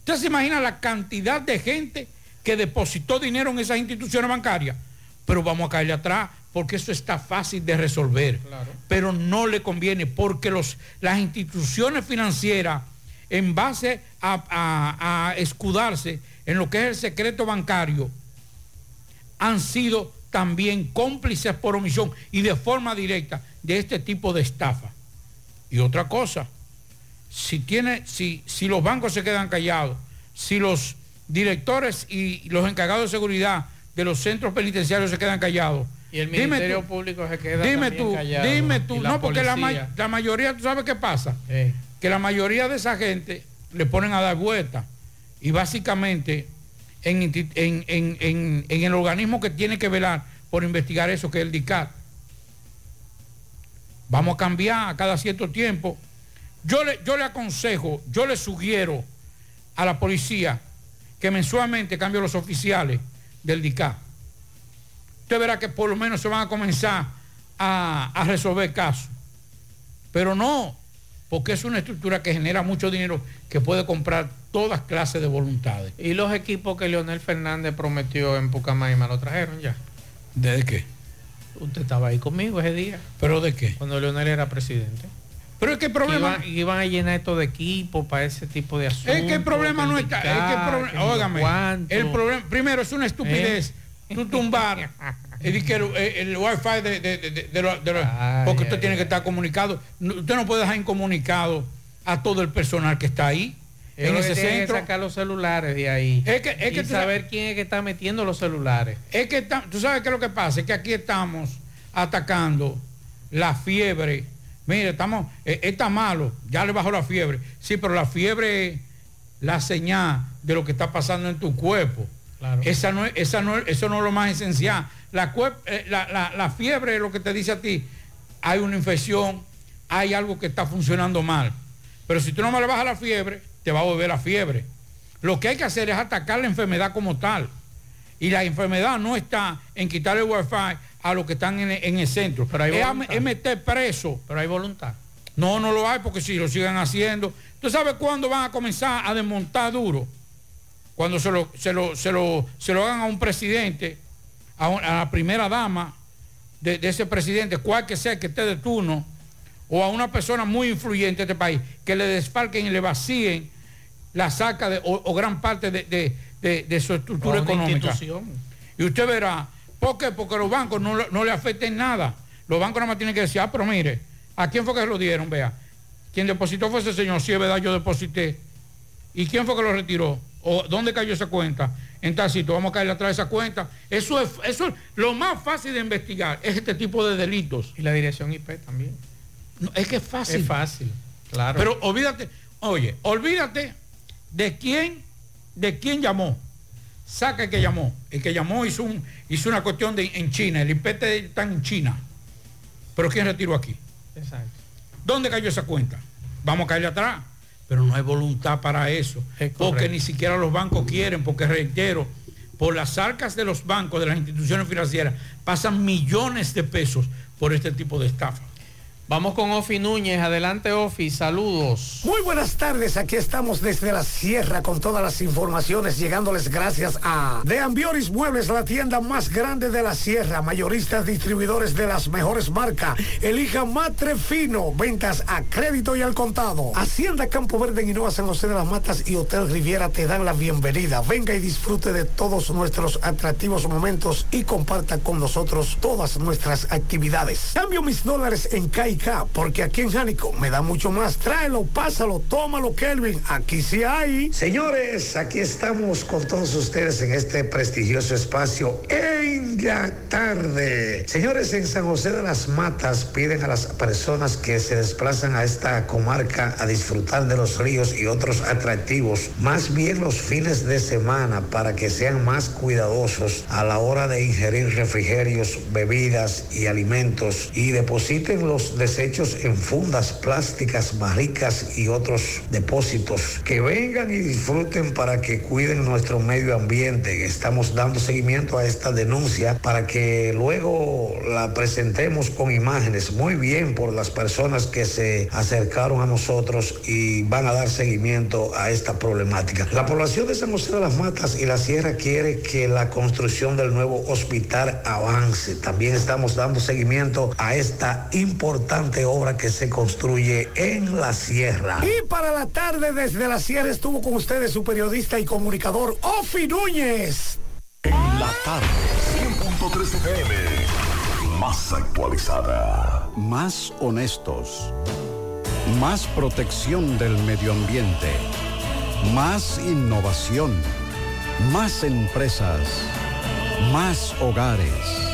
S12: Usted se imagina la cantidad de gente que depositó dinero en esas instituciones bancarias. Pero vamos a caerle atrás porque eso está fácil de resolver. Pero no le conviene porque los, las instituciones financieras, en base a, a- a escudarse en lo que es el secreto bancario, han sido también cómplices por omisión y de forma directa de este tipo de estafa. Y otra cosa, si, tiene, si, si los bancos se quedan callados, si los directores y los encargados de seguridad de los centros penitenciarios se quedan callados,
S11: Y el
S12: dime
S11: Ministerio
S12: tú-
S11: Público se queda
S12: dime
S11: también
S12: tú,
S11: callado,
S12: dime tú, no, porque la, mayoría, ¿tú sabes qué pasa?
S11: Eh.
S12: Que la mayoría de esa gente le ponen a dar vuelta y básicamente en, en- en- en el organismo que tiene que velar por investigar eso, que es el DICAT. Vamos a cambiar a cada cierto tiempo. Yo le, yo le aconsejo, yo le sugiero a la policía que mensualmente cambie los oficiales del DICAT. Usted verá que por lo menos se van a comenzar a, a resolver casos. Pero no, porque es una estructura que genera mucho dinero que puede comprar todas clases de voluntades.
S11: Y los equipos que Leonel Fernández prometió en Pucamaima lo trajeron ya.
S12: ¿De qué?
S11: Usted estaba ahí conmigo ese día.
S12: ¿Pero de qué?
S11: Cuando Leonel era presidente.
S12: Pero es que el problema...
S11: Que iban, iban a llenar esto de equipos para ese tipo de asuntos.
S12: Es que el problema no está, es que el problema, óigame, el problema, primero es una estupidez,
S11: ¿Eh?
S12: tú tumbar <laughs> el, que el, el wifi de, de, de, de lo- porque usted tiene que estar comunicado, No, usted no puede dejar incomunicado a todo el personal que está ahí, en
S11: que
S12: ese
S11: que
S12: centro.
S11: sacar los celulares de ahí.
S12: Es que, es que
S11: y
S12: tú
S11: saber
S12: sabes-
S11: quién es que está metiendo los celulares.
S12: Es que está- tú sabes qué es lo que pasa, es que aquí estamos atacando la fiebre. Mire, estamos, eh, está malo, ya le bajó la fiebre. Sí, pero la fiebre es la señal de lo que está pasando en tu cuerpo. Esa no, es- esa no, es- eso no es lo más esencial. La, eh, la, la- la fiebre es lo que te dice a ti. Hay una infección, hay algo que está funcionando mal. Pero si tú no me le bajas la fiebre, te va a volver la fiebre. Lo que hay que hacer es atacar la enfermedad como tal. Y la enfermedad no está en quitar el wifi a los que están en, el- en el centro.
S11: hay
S12: es,
S11: voluntad.
S12: es meter preso.
S11: Pero hay voluntad.
S12: No, no lo hay porque si lo sigan haciendo. ¿Tú sabes cuándo van a comenzar a desmontar duro? Cuando se lo, se lo, se lo, se lo hagan a un presidente, a, la primera dama de, de ese presidente, cual que sea que esté de turno, o a una persona muy influyente de este país, que le desfalquen y le vacíen la saca de, o, o gran parte de, de- su estructura económica. Y usted verá, ¿por qué? Porque los bancos no, le- no le afecten nada. Los bancos nada más tienen que decir, ah, pero mire, ¿a quién fue que se lo dieron? Vea, quien depositó fue ese señor, si es verdad, yo deposité. ¿Y quién fue que lo retiró? ¿O dónde cayó esa cuenta? En tal sitio, vamos a caerle atrás de esa cuenta. Eso es, eso es lo más fácil de investigar, es este tipo de delitos.
S11: Y la dirección IP también.
S12: No, es que es fácil.
S11: Es fácil, claro.
S12: Pero olvídate, oye, olvídate de quién, de quién llamó. Saca el que llamó. El que llamó hizo, un, hizo una cuestión de, en China. El IP está en China. Pero ¿quién retiró aquí?
S11: Exacto.
S12: ¿Dónde cayó esa cuenta? Vamos a caerle atrás. Pero no hay voluntad para eso. Porque ni siquiera los bancos quieren, porque reitero, por las arcas de los bancos, de las instituciones financieras, pasan millones de pesos por este tipo de estafa.
S11: Vamos con Ofi Núñez. Adelante, Ofi. Saludos.
S22: Muy buenas tardes, aquí estamos desde la sierra con todas las informaciones, llegándoles gracias a De Ambioris Muebles, la tienda más grande de la sierra, mayoristas distribuidores de las mejores marcas. Elija Matre Fino, ventas a crédito y al contado. Hacienda Campo Verde en Hinoa, San José de las Matas y Hotel Riviera te dan la bienvenida. Venga y disfrute de todos nuestros atractivos momentos y comparta con nosotros todas nuestras actividades. Cambio mis dólares en Porque aquí en Jánico me da mucho más. Tráelo, pásalo, tómalo, Kelvin. Aquí sí hay. Señores, aquí estamos con todos ustedes en este prestigioso espacio en la tarde. Señores, en San José de las Matas piden a las personas que se desplazan a esta comarca a disfrutar de los ríos y otros atractivos, más bien los fines de semana, para que sean más cuidadosos a la hora de ingerir refrigerios, bebidas y alimentos y depositen los
S23: desechos en fundas plásticas, barricas y otros depósitos. Que vengan y disfruten para que cuiden nuestro medio ambiente. Estamos dando seguimiento a esta denuncia para que luego la presentemos con imágenes muy bien por las personas que se acercaron a nosotros y van a dar seguimiento a esta problemática. La población de San José de las Matas y la Sierra quiere que la construcción del nuevo hospital avance. También estamos dando seguimiento a esta importante obra que se construye en la Sierra.
S22: Y para la tarde desde la Sierra estuvo con ustedes su periodista y comunicador Ofi Núñez.
S24: En la tarde, 100.3 FM, más actualizada.
S25: Más honestos. Más protección del medio ambiente. Más innovación. Más empresas. Más hogares.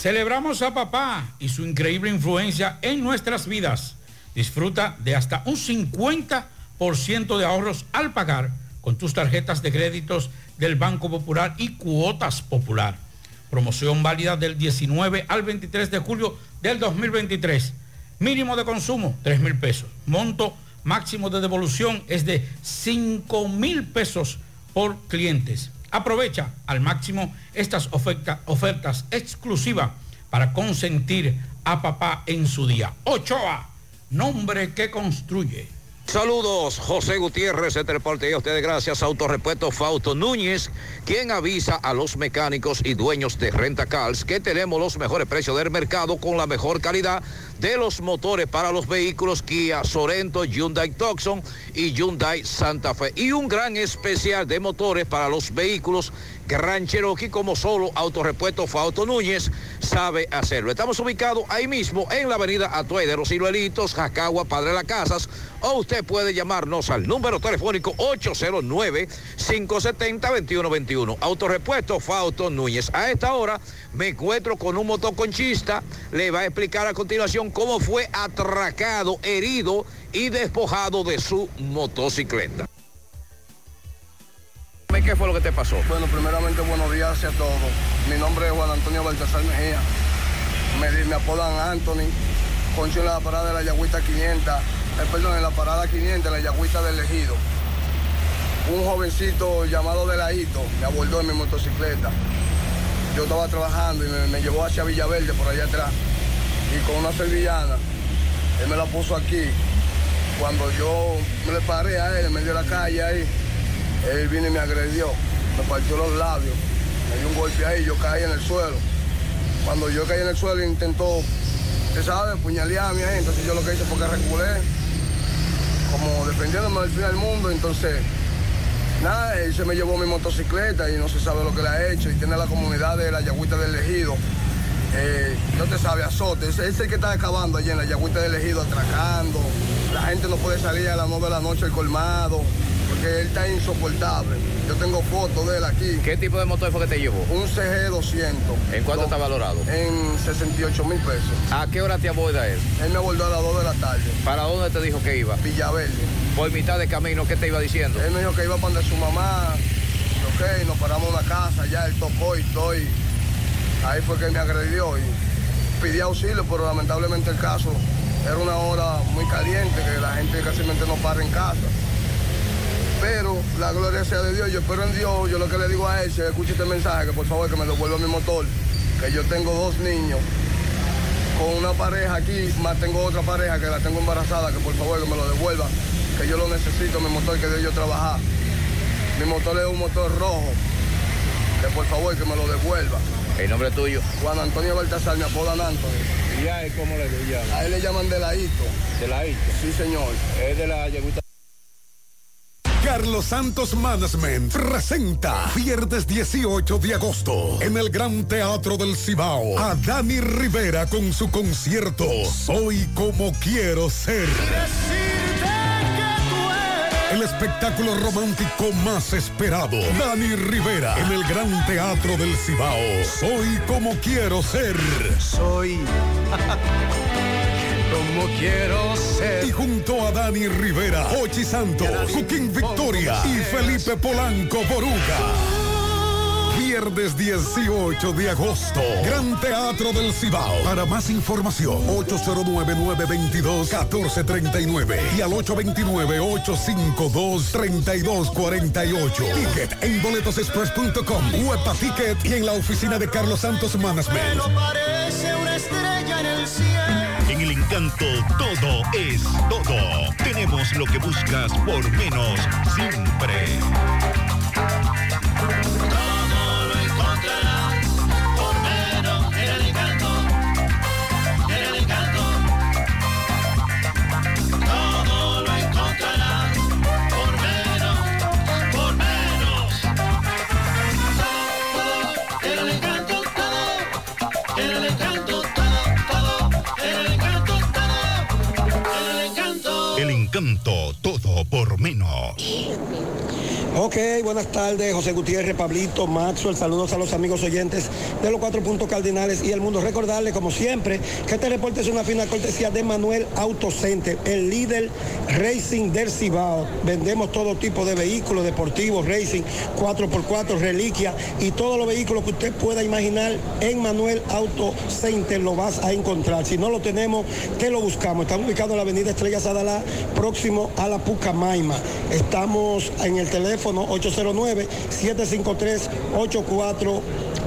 S12: Celebramos a papá y su increíble influencia en nuestras vidas. Disfruta de hasta un 50% de ahorros al pagar con tus tarjetas de créditos del Banco Popular y Cuotas Popular. Promoción válida del 19 al 23 de julio del 2023. Mínimo de consumo, 3 mil pesos. Monto máximo de devolución es de 5 mil pesos por clientes. Aprovecha al máximo estas oferta, ofertas exclusivas para consentir a papá en su día. Ochoa, nombre que construye.
S26: Saludos, José Gutiérrez, este reporte y a ustedes gracias Autorepuesto Fausto Núñez, quien avisa a los mecánicos y dueños de Renta Cars que tenemos los mejores precios del mercado con la mejor calidad de los motores para los vehículos Kia Sorento, Hyundai Tucson y Hyundai Santa Fe. Y un gran especial de motores para los vehículos Gran Cherokee como solo Autorepuesto Fausto Núñez sabe hacerlo. Estamos ubicados ahí mismo en la avenida Atuay de los Ciruelitos, Jacagua, Padre las Casas, o usted puede llamarnos al número telefónico 809-570-2121. Autorepuesto Fausto Núñez. A esta hora me encuentro con un motoconchista, le va a explicar a continuación cómo fue atracado, herido y despojado de su motocicleta. ¿Qué fue lo que te pasó?
S27: Bueno, primeramente buenos días a todos. Mi nombre es Juan Antonio Baltasar Mejía. Me, me apodan Anthony. Concho en la parada de la Yagüita 500. Eh, perdón, en la parada 500, la Yagüita del Ejido. Un jovencito llamado Deladito me abordó en mi motocicleta. Yo estaba trabajando y me, me llevó hacia Villaverde por allá atrás. Y con una servillana, él me la puso aquí. Cuando yo me le paré a él en medio de la calle ahí, él vino y me agredió, me partió los labios, me dio un golpe ahí, yo caí en el suelo. Cuando yo caí en el suelo intentó, usted sabe, puñalearme ahí, entonces yo lo que hice fue que reculé, como defendiéndome del fin del mundo, entonces, nada, él se me llevó mi motocicleta y no se sabe lo que le ha hecho, y tiene la comunidad de la Yagüita del Ejido, eh, no te sabe, azote, es, es el que está acabando allí en la Yagüita del Ejido, atracando, la gente no puede salir a las 9 de la noche al colmado, porque él está insoportable. Yo tengo fotos de él aquí.
S26: ¿Qué tipo de motor fue que te llevó?
S27: Un CG 200.
S26: ¿En cuánto está valorado?
S27: En 68 mil pesos.
S26: ¿A qué hora te aborda él?
S27: Él me abordó a las 2 de la tarde.
S26: ¿Para dónde te dijo que iba?
S27: Villaverde.
S26: Por mitad de camino, ¿qué te iba diciendo?
S27: Él me dijo que iba para donde su mamá. Ok, nos paramos en una casa, ya él tocó y estoy. Ahí fue que él me agredió y pedí auxilio, pero lamentablemente el caso era una hora muy caliente, que la gente casi no para en casa pero la gloria sea de Dios, yo espero en Dios, yo lo que le digo a él, si escucha este mensaje, que por favor que me devuelva mi motor, que yo tengo dos niños con una pareja aquí, más tengo otra pareja que la tengo embarazada, que por favor que me lo devuelva, que yo lo necesito, mi motor que de yo trabajar. Mi motor es un motor rojo, que por favor que me lo devuelva.
S26: ¿El nombre tuyo?
S27: Juan Antonio Baltasar, me apodan Antonio.
S26: ¿Y a él cómo le llaman?
S27: A él le llaman de la hito.
S26: ¿De la hito?
S27: Sí, señor.
S26: Es de la yeguita.
S6: Carlos Santos Management presenta viernes 18 de agosto en el Gran Teatro del Cibao a Dani Rivera con su concierto Soy como quiero ser. El espectáculo romántico más esperado. Dani Rivera en el Gran Teatro del Cibao. Soy como quiero ser.
S28: Soy <laughs> como quiero ser.
S6: Y junto a Dani Rivera, Ochi Santos, Joaquín Victoria y Felipe Polanco Boruga. Viernes 18 de agosto, Gran Teatro del Cibao. Para más información, 809-922-1439 y al 829-852-3248. Ticket en boletosexpress.com, Huepa Ticket y en la oficina de Carlos Santos Management.
S28: Parece una estrella en el cielo.
S8: En el encanto todo es todo. Tenemos lo que buscas por menos siempre.
S28: Por menos.
S29: Ok, buenas tardes, José Gutiérrez, Pablito, Maxwell, saludos a los amigos oyentes de los cuatro puntos cardinales y el mundo. Recordarle, como siempre, que este reporte es una fina cortesía de Manuel Auto Center, el líder racing del Cibao. Vendemos todo tipo de vehículos deportivos, racing, 4x4, reliquia y todos los vehículos que usted pueda imaginar en Manuel Auto Center lo vas a encontrar. Si no lo tenemos, te lo buscamos. Estamos ubicados en la avenida Estrella Sadalá, próximo a la Pucamaima. Estamos en el teléfono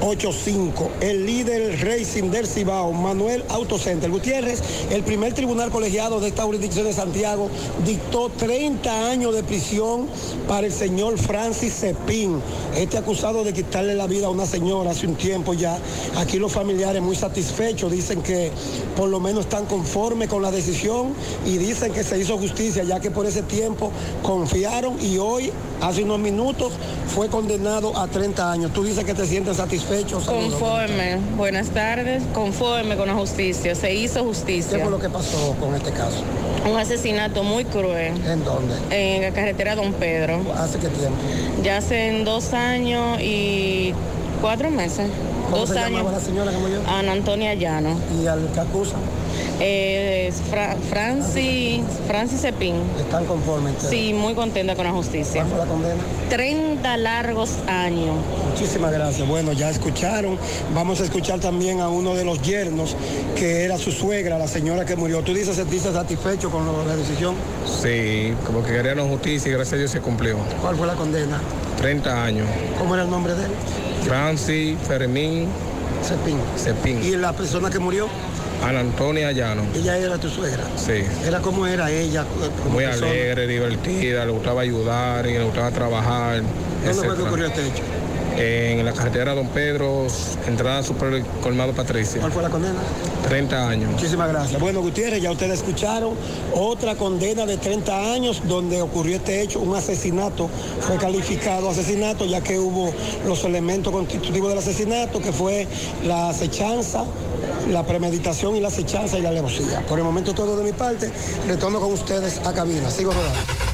S29: 809-753-8485. El líder racing del Cibao, Manuel Autocenter. Gutiérrez, el primer tribunal colegiado de esta jurisdicción de Santiago, dictó 30 años de prisión para el señor Francis Cepín, este acusado de quitarle la vida a una señora hace un tiempo ya. Aquí los familiares muy satisfechos dicen que por lo menos están conformes con la decisión y dicen que se hizo justicia ya que por ese tiempo confiaron y hoy, hace unos minutos, fue condenado a 30 años. Tú dices que te sientes satisfecho. Saludos.
S30: Conforme, buenas tardes, conforme con la justicia, se hizo justicia.
S29: ¿Qué fue lo que pasó con este caso?
S30: Un asesinato muy cruel.
S29: ¿En dónde?
S30: En la carretera Don Pedro.
S29: ¿Hace qué tiempo?
S30: Ya hace dos años y cuatro meses.
S29: ¿Cómo
S30: dos
S29: se
S30: años.
S29: la señora que murió?
S30: Ana Antonia Llano.
S29: ¿Y al que acusa?
S30: Eh, Fra- Francis, Francis Cepín.
S29: ¿Están conformes?
S30: Sí, muy contenta con la justicia.
S29: ¿Cuál fue la condena?
S30: 30 largos años.
S29: Muchísimas gracias. Bueno, ya escucharon. Vamos a escuchar también a uno de los yernos, que era su suegra, la señora que murió. ¿Tú dices sentirse satisfecho con lo- la decisión?
S31: Sí, como que querían justicia y gracias a Dios se cumplió.
S29: ¿Cuál fue la condena?
S31: 30 años.
S29: ¿Cómo era el nombre de él?
S31: Francis, Fermín,
S29: Cepín.
S31: Cepín.
S29: ¿Y la persona que murió?
S31: Ana Antonia Llano.
S29: Ella era tu suegra.
S31: Sí.
S29: ¿Era cómo era ella? como
S31: Muy
S29: persona?
S31: alegre, divertida, le gustaba ayudar, y le gustaba trabajar.
S29: ¿Dónde fue que ocurrió este hecho?
S31: En la carretera Don Pedro, entrada Super Colmado Patricia.
S29: ¿Cuál fue la condena?
S31: 30 años.
S29: Muchísimas gracias. Bueno, Gutiérrez, ya ustedes escucharon otra condena de 30 años donde ocurrió este hecho, un asesinato, fue calificado asesinato ya que hubo los elementos constitutivos del asesinato, que fue la acechanza, la premeditación y la acechanza y la alevosía. Por el momento todo de mi parte, retorno con ustedes a cabina. Sigo rodando.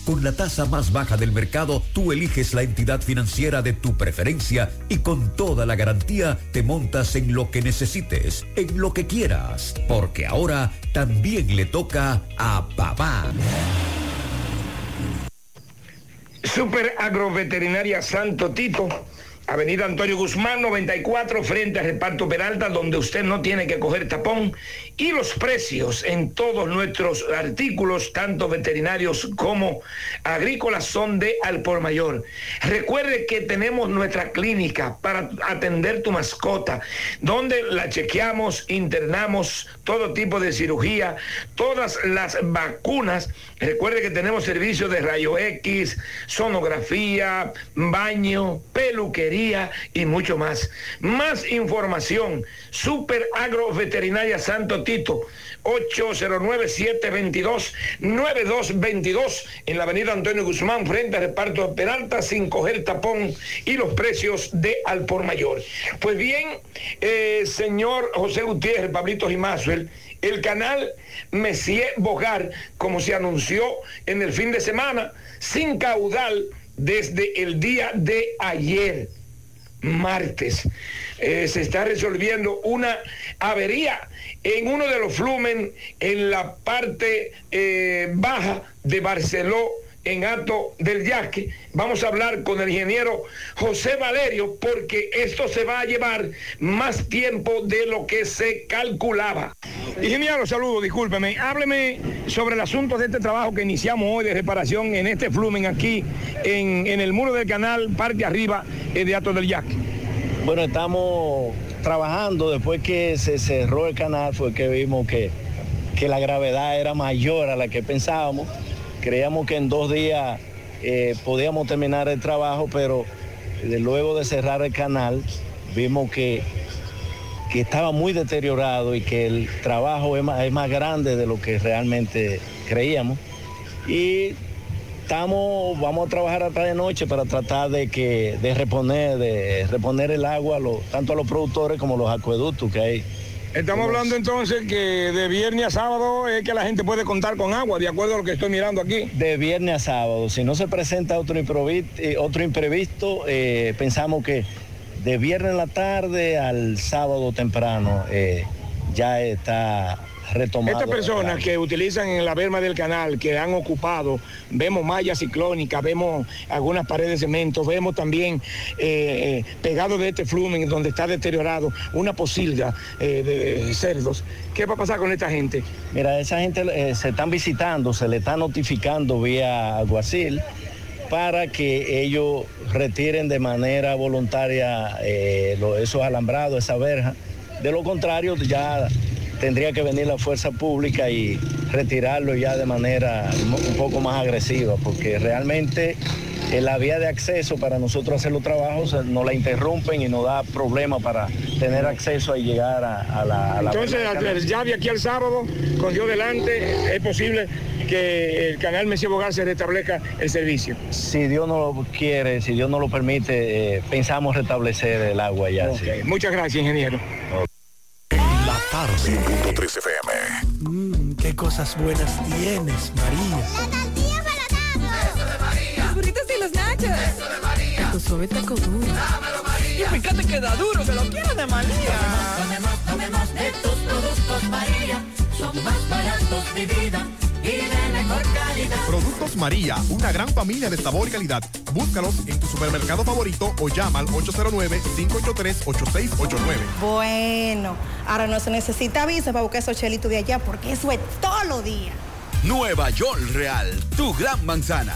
S32: Con la tasa más baja del mercado, tú eliges la entidad financiera de tu preferencia y con toda la garantía te montas en lo que necesites, en lo que quieras, porque ahora también le toca a papá.
S33: Super Agroveterinaria Santo Tito Avenida Antonio Guzmán 94 frente a Reparto Peralta, donde usted no tiene que coger tapón. Y los precios en todos nuestros artículos, tanto veterinarios como agrícolas, son de al por mayor. Recuerde que tenemos nuestra clínica para atender tu mascota, donde la chequeamos, internamos todo tipo de cirugía, todas las vacunas. Recuerde que tenemos servicios de rayo X, sonografía, baño, peluquería y mucho más. Más información, Super Agro Veterinaria Santo Tito, 809-722-9222 en la avenida Antonio Guzmán, frente al reparto de Peralta, sin coger tapón y los precios de al por mayor. Pues bien, eh, señor José Gutiérrez, Pablito Jimazuel, el canal Messier Bogar, como se anunció en el fin de semana, sin caudal desde el día de ayer, martes. Eh, se está resolviendo una avería en uno de los flumen en la parte eh, baja de Barceló en Alto del Yaque. Vamos a hablar con el ingeniero José Valerio porque esto se va a llevar más tiempo de lo que se calculaba. Ingeniero, saludo, discúlpeme. Hábleme sobre el asunto de este trabajo que iniciamos hoy de reparación en este flumen aquí en, en el muro del canal, parte arriba eh, de Alto del Yaque.
S34: Bueno, estamos trabajando después que se cerró el canal, fue que vimos que, que la gravedad era mayor a la que pensábamos. Creíamos que en dos días eh, podíamos terminar el trabajo, pero de- luego de cerrar el canal vimos que, que estaba muy deteriorado y que el trabajo es más, es más grande de lo que realmente creíamos. Y estamos, vamos a trabajar hasta de noche para tratar de que, de reponer, de reponer el agua a los- tanto a los productores como a los acueductos que hay.
S33: Estamos hablando entonces que de viernes a sábado es que la gente puede contar con agua, de acuerdo a lo que estoy mirando aquí.
S34: De viernes a sábado, si no se presenta otro, eh, otro imprevisto, eh, pensamos que de viernes en la tarde al sábado temprano eh, ya está retomado.
S33: Estas personas que utilizan en la berma del canal, que han ocupado, vemos malla ciclónica, vemos algunas paredes de cemento, vemos también eh, eh, pegado de este flumen donde está deteriorado una posilga eh, de cerdos. ¿Qué va a pasar con esta gente?
S34: Mira, esa gente eh, se están visitando, se le está notificando vía alguacil para que ellos retiren de manera voluntaria eh, lo- esos alambrados, esa verja. De lo contrario, ya tendría que venir la fuerza pública y retirarlo ya de manera un poco más agresiva, porque realmente eh, la vía de acceso para nosotros hacer los trabajos eh, nos la interrumpen y nos da problemas para tener acceso y llegar a, a la... a la
S33: Entonces, ya de aquí al sábado, con Dios delante, es posible que el canal Mesía Bogar se restablezca el servicio.
S34: Si Dios no lo quiere, si Dios no lo permite, eh, pensamos restablecer el agua ya. sí.
S33: Muchas gracias, ingeniero.
S10: Tarde. 100.3 FM.
S35: Mmm, qué cosas buenas tienes, María.
S36: Eso de María. Los burritos y los nachos. Eso de María.
S35: Tu suave taco duro.
S36: Dámelo, María. Y fíjate que da duro, que lo quiero de María.
S28: Tomemos, tomemos de tus productos María. Son más baratos de vida y de mejor calidad.
S37: Productos María, una gran familia de sabor y calidad. Búscalos en tu supermercado favorito o llama al 809-583-8689.
S38: Bueno, ahora no se necesita visa para buscar esos chelitos de allá porque eso es todo lo día.
S39: Nueva York Real, tu gran manzana.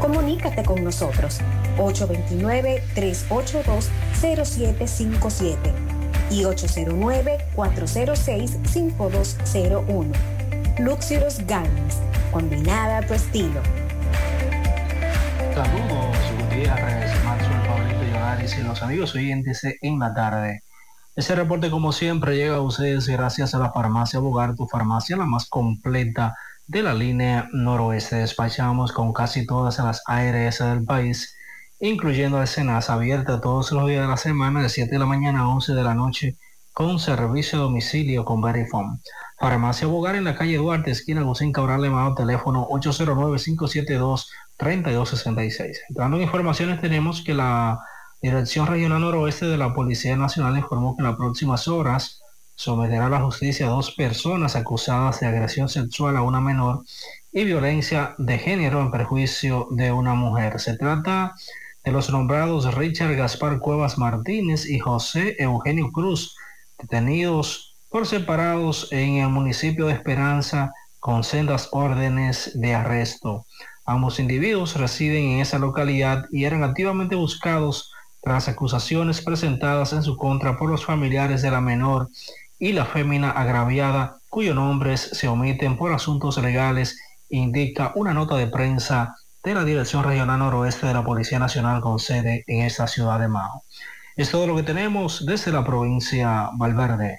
S40: Comunícate con nosotros 829-382-0757 y 809-406-5201. Luxurious Gardens, combinada a tu estilo.
S33: Saludos, Gutiérrez, Maxwell, Pablito Lloraris y los amigos oyentes en la tarde. Ese reporte, como siempre, llega a ustedes gracias a la farmacia Bogar, tu farmacia la más completa de la línea noroeste. Despachamos con casi todas las ARS del país, incluyendo el Senasa, abierta todos los días de la semana, de 7 de la mañana a 11 de la noche, con servicio a domicilio con Verifone. Farmacia Bogar en la calle Duarte, esquina Gusín Cabral Lemao, teléfono 809-572-3266. Entrando en informaciones, tenemos que la Dirección Regional Noroeste de la Policía Nacional informó que en las próximas horas someterá a la justicia a dos personas acusadas de agresión sexual a una menor y violencia de género en perjuicio de una mujer. Se trata de los nombrados Richard Gaspar Cuevas Martínez y José Eugenio Cruz, detenidos por separados en el municipio de Esperanza con sendas órdenes de arresto. Ambos individuos residen en esa localidad y eran activamente buscados tras acusaciones presentadas en su contra por los familiares de la menor y la fémina agraviada, cuyos nombres se omiten por asuntos legales, indica una nota de prensa de la Dirección Regional Noroeste de la Policía Nacional con sede en esta ciudad de Mao. Es todo lo que tenemos desde la provincia Valverde.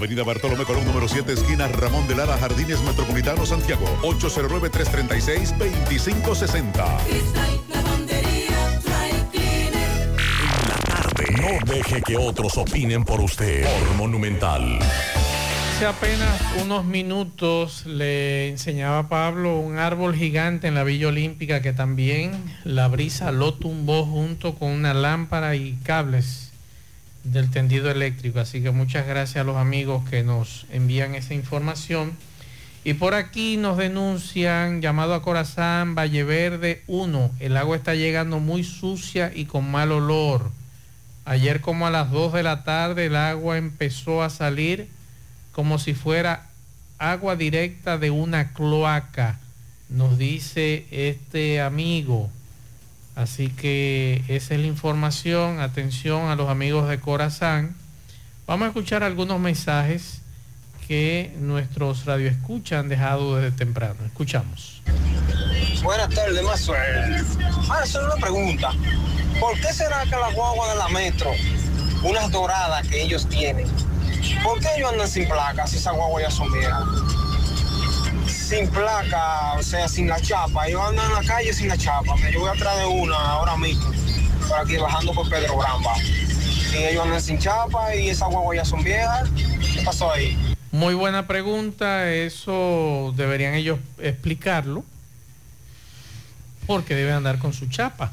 S8: Avenida Bartolomé Colón, número 7, esquina Ramón de Lara, Jardines Metropolitano, Santiago. 809-336-2560.
S41: Cristal, lavandería, dry cleaner.
S8: No deje que otros opinen por usted. Por Monumental.
S11: Hace apenas unos minutos le enseñaba a Pablo un árbol gigante en la Villa Olímpica que también la brisa lo tumbó junto con una lámpara y cables del tendido eléctrico. Así que muchas gracias a los amigos que nos envían esa información. Y por aquí nos denuncian, llamado a Corazán, Valle Verde 1, el agua está llegando muy sucia y con mal olor. Ayer como a las 2 de la tarde el agua empezó a salir como si fuera agua directa de una cloaca, nos dice este amigo. Así que esa es la información. Atención a los amigos de Corazán. Vamos a escuchar algunos mensajes que nuestros radioescuchas han dejado desde temprano. Escuchamos.
S42: Buenas tardes. Ah, solo una pregunta. ¿Por qué será que las guaguas de la metro, unas doradas que ellos tienen, ¿por qué ellos andan sin placa si esas guaguas ya son viejas? Sin placa, o sea, sin la chapa. Ellos andan en la calle sin la chapa. Yo voy atrás de una ahora mismo, por aquí bajando por Pedro Bramba. Y ellos andan sin chapa y esas guaguas ya son viejas. ¿Qué pasó ahí?
S11: Muy buena pregunta. Eso deberían ellos explicarlo. Porque deben andar con su chapa.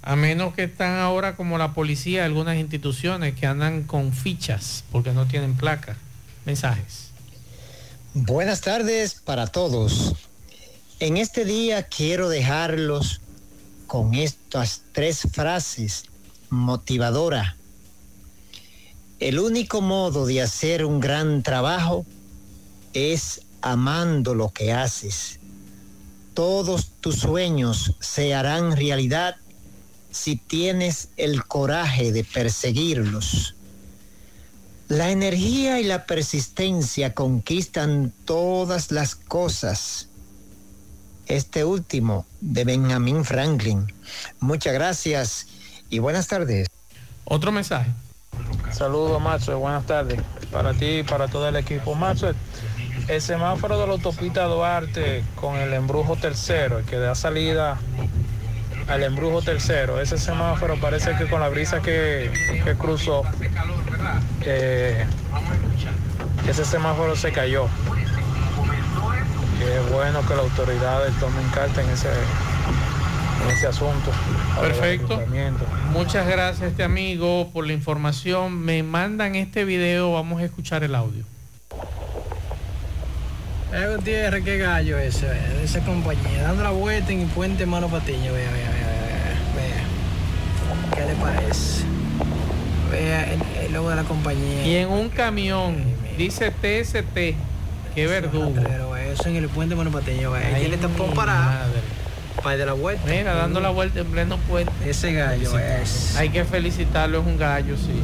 S11: A menos que están ahora como la policía, algunas instituciones que andan con fichas porque no tienen placa. Mensajes.
S29: Buenas tardes para todos. En este día quiero dejarlos con estas tres frases motivadoras. El único modo de hacer un gran trabajo es amando lo que haces. Todos tus sueños se harán realidad si tienes el coraje de perseguirlos. La energía y la persistencia conquistan todas las cosas. Este último de Benjamin Franklin. Muchas gracias y buenas tardes.
S11: Otro mensaje.
S43: Saludos, Maxwell. Buenas tardes. Para ti y para todo el equipo. Maxwell, el semáforo de la autopista Duarte con el embrujo tercero, el que da salida al embrujo tercero, ese semáforo parece que con la brisa que, que cruzó, eh, ese semáforo se cayó. Qué bueno que las autoridades tomen carta en ese, en ese asunto.
S11: Perfecto. Muchas gracias este amigo por la información. Me mandan este video, vamos a escuchar el audio.
S44: Eh, Gutiérrez, qué gallo ese, de esa compañía. Dando la vuelta en el puente Mano Patiño, vea, vea, vea, vea. ¿Qué le parece? Vea el, el logo de la compañía.
S11: Y en un camión, dice TST, qué verdugo.
S44: Eso en el puente Mano Patiño, vea. Ahí
S11: mi
S44: parado.
S11: madre.
S44: Para de la vuelta.
S11: Mira, dando la vuelta en pleno puente.
S44: Ese gallo es.
S11: Hay que felicitarlo, es un gallo, sí.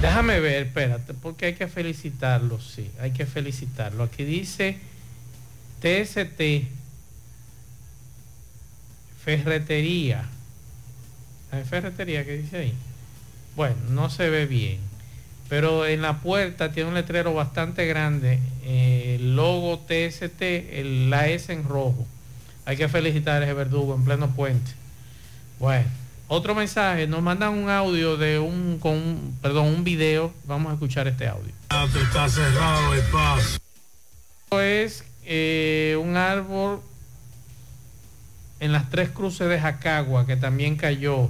S11: Déjame ver, espérate, porque hay que felicitarlo, sí, hay que felicitarlo. Aquí dice TST, ferretería. ¿Hay ferretería que dice ahí? Bueno, no se ve bien. Pero en la puerta tiene un letrero bastante grande, eh, logo TST, la S en rojo. Hay que felicitar ese verdugo en pleno puente. Bueno, otro mensaje, nos mandan un audio de un, con un- perdón, un video. Vamos a escuchar este audio.
S45: Está cerrado el paso.
S11: Esto es eh, un árbol en las tres cruces de Jacagua que también cayó.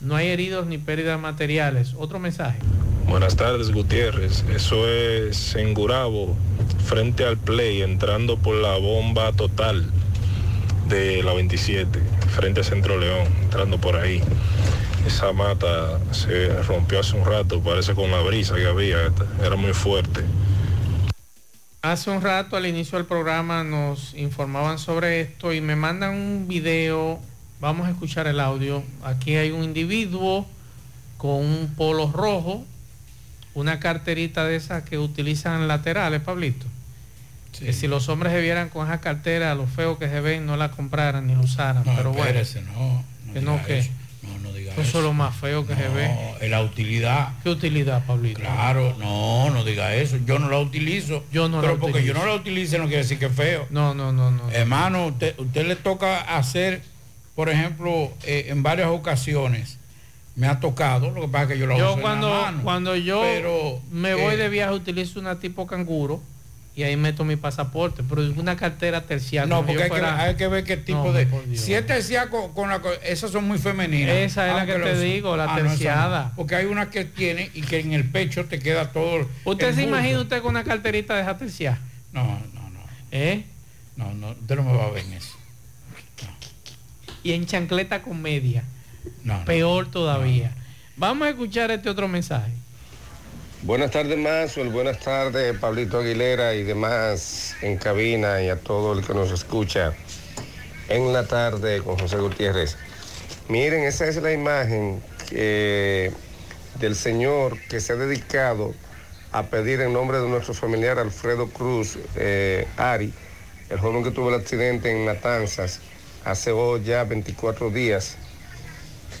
S11: No hay heridos ni pérdidas materiales. Otro mensaje.
S33: Buenas tardes, Gutiérrez. Eso es en Gurabo, frente al Play, entrando por la bomba total de la 27, frente a Centro León, entrando por ahí. Esa mata se rompió hace un rato, parece con la brisa que había, era muy fuerte.
S11: Hace un rato al inicio del programa nos informaban sobre esto y me mandan un video. Vamos a escuchar el audio. Aquí hay un individuo con un polo rojo, una carterita de esas que utilizan laterales, Pablito. Que si los hombres se vieran con esa cartera, los feos que se ven, no la compraran ni la usaran.
S12: No,
S11: Pero bueno,
S12: espérese, no, no
S11: que no, que
S12: eso. No, no diga
S11: eso
S12: eso.
S11: es lo más feo que se ve.
S12: La utilidad.
S11: ¿Qué utilidad, Pablito?
S12: Claro, no, no diga eso. Yo no la utilizo.
S11: Yo no la
S12: Pero porque yo no la utilice no quiere decir que es feo.
S11: No, no, no, no.
S12: Hermano, usted, usted le toca hacer, por ejemplo, eh, en varias ocasiones, me ha tocado, lo que pasa es que yo la uso
S11: Yo
S12: en la
S11: cuando,
S12: mano.
S11: cuando yo
S12: Pero,
S11: me voy
S12: eh,
S11: de viaje utilizo una tipo canguro y ahí meto mi pasaporte, pero es una cartera terciaria.
S12: No, porque hay que,
S11: fuera-
S12: hay que ver qué tipo
S11: No,
S12: de... Si es terciada con, con la... Esas son muy femeninas.
S11: Esa es la que te digo, la
S12: Ah, no.
S11: terciada.
S12: Porque hay una que tiene y que en el pecho te queda todo...
S11: ¿Usted se
S12: bulto.
S11: imagina usted con una carterita de esa terciada?
S12: No, no, no.
S11: ¿Eh?
S12: No, no, usted no me va a ver en eso.
S11: Y en chancleta con media.
S12: No.
S11: Peor todavía. Vamos a escuchar este otro mensaje.
S46: Buenas tardes, Maxwell. Buenas tardes, Pablito Aguilera y demás en cabina y a todo el que nos escucha en la tarde con José Gutiérrez. Miren, esa es la imagen del señor que se ha dedicado a pedir en nombre de nuestro familiar Alfredo Cruz, eh, Ari, el joven que tuvo el accidente en Matanzas hace hoy ya 24 días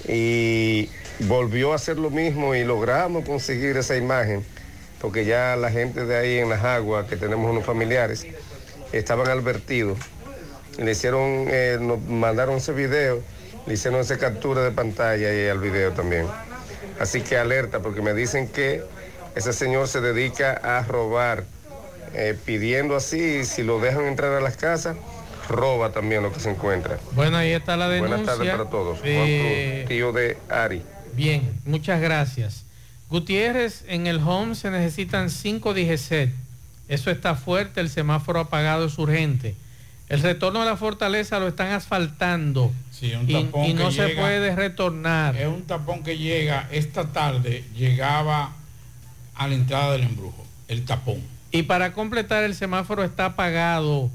S46: y volvió a hacer lo mismo y logramos conseguir esa imagen porque ya la gente de ahí en las aguas que tenemos unos familiares estaban advertidos. Le hicieron eh, nos mandaron ese video le hicieron esa captura de pantalla y al video también. Así que alerta porque me dicen que ese señor se dedica a robar eh, pidiendo así si lo dejan entrar a las casas roba también lo que se encuentra
S11: Bueno, ahí está la denuncia.
S46: Buenas tardes para todos. Juan
S11: Eh,
S46: Cruz, tío de Ari.
S11: Bien, muchas gracias. Gutiérrez, en el home se necesitan 5 DGCET. Eso está fuerte, el semáforo apagado es urgente. El retorno a la fortaleza lo están asfaltando
S12: Sí, un
S11: y,
S12: tapón
S11: y no
S12: que
S11: se
S12: llega-
S11: puede retornar.
S12: Es un tapón que llega esta tarde, llegaba a la entrada del embrujo, el tapón.
S11: Y para completar, el semáforo está apagado.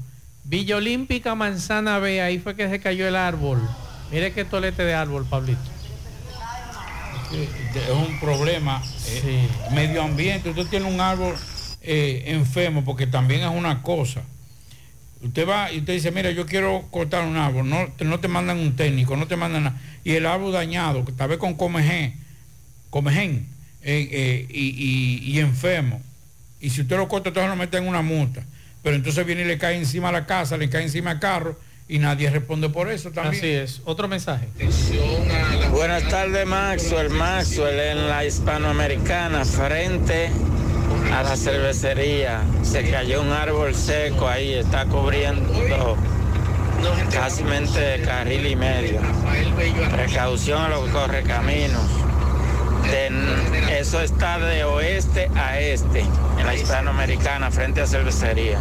S11: Villa Olímpica, Manzana B, ahí fue que se cayó el árbol. Mire qué tolete de árbol, Pablito.
S12: Es un problema eh, medio ambiente. Usted tiene un árbol eh, enfermo porque también es una cosa. Usted va y usted dice, mira, yo quiero cortar un árbol, no, te- no te mandan un técnico, no te mandan nada. Y el árbol dañado, que tal vez con comején, comején, eh, y, y- y enfermo. Y si usted lo corta, entonces lo mete en una multa. Pero entonces viene y le cae encima a la casa, le cae encima al carro y nadie responde por eso también.
S11: Así es. Otro mensaje.
S47: Buenas tardes, Maxwell. Maxwell en la hispanoamericana, frente a la cervecería. Se cayó un árbol seco ahí, está cubriendo casi carril y medio. Precaución a los correcaminos. De- eso está de oeste a este, en la hispanoamericana, frente a cervecería.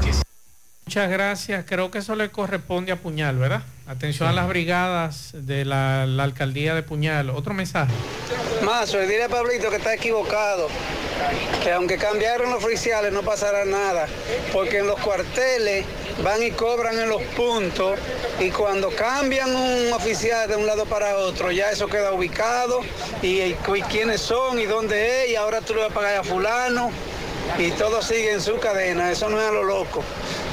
S11: Muchas gracias. Creo que eso le corresponde a Puñal, ¿verdad? Atención a las brigadas de la, la alcaldía de Puñal. Otro mensaje.
S44: Mazo, dile a Pablito que está equivocado, que aunque cambiaron los oficiales no pasará nada, porque en los cuarteles van y cobran en los puntos y cuando cambian un oficial de un lado para otro, ya eso queda ubicado y, quiénes son y dónde es y ahora tú le vas a pagar a fulano y todo sigue en su cadena, eso no es a lo loco.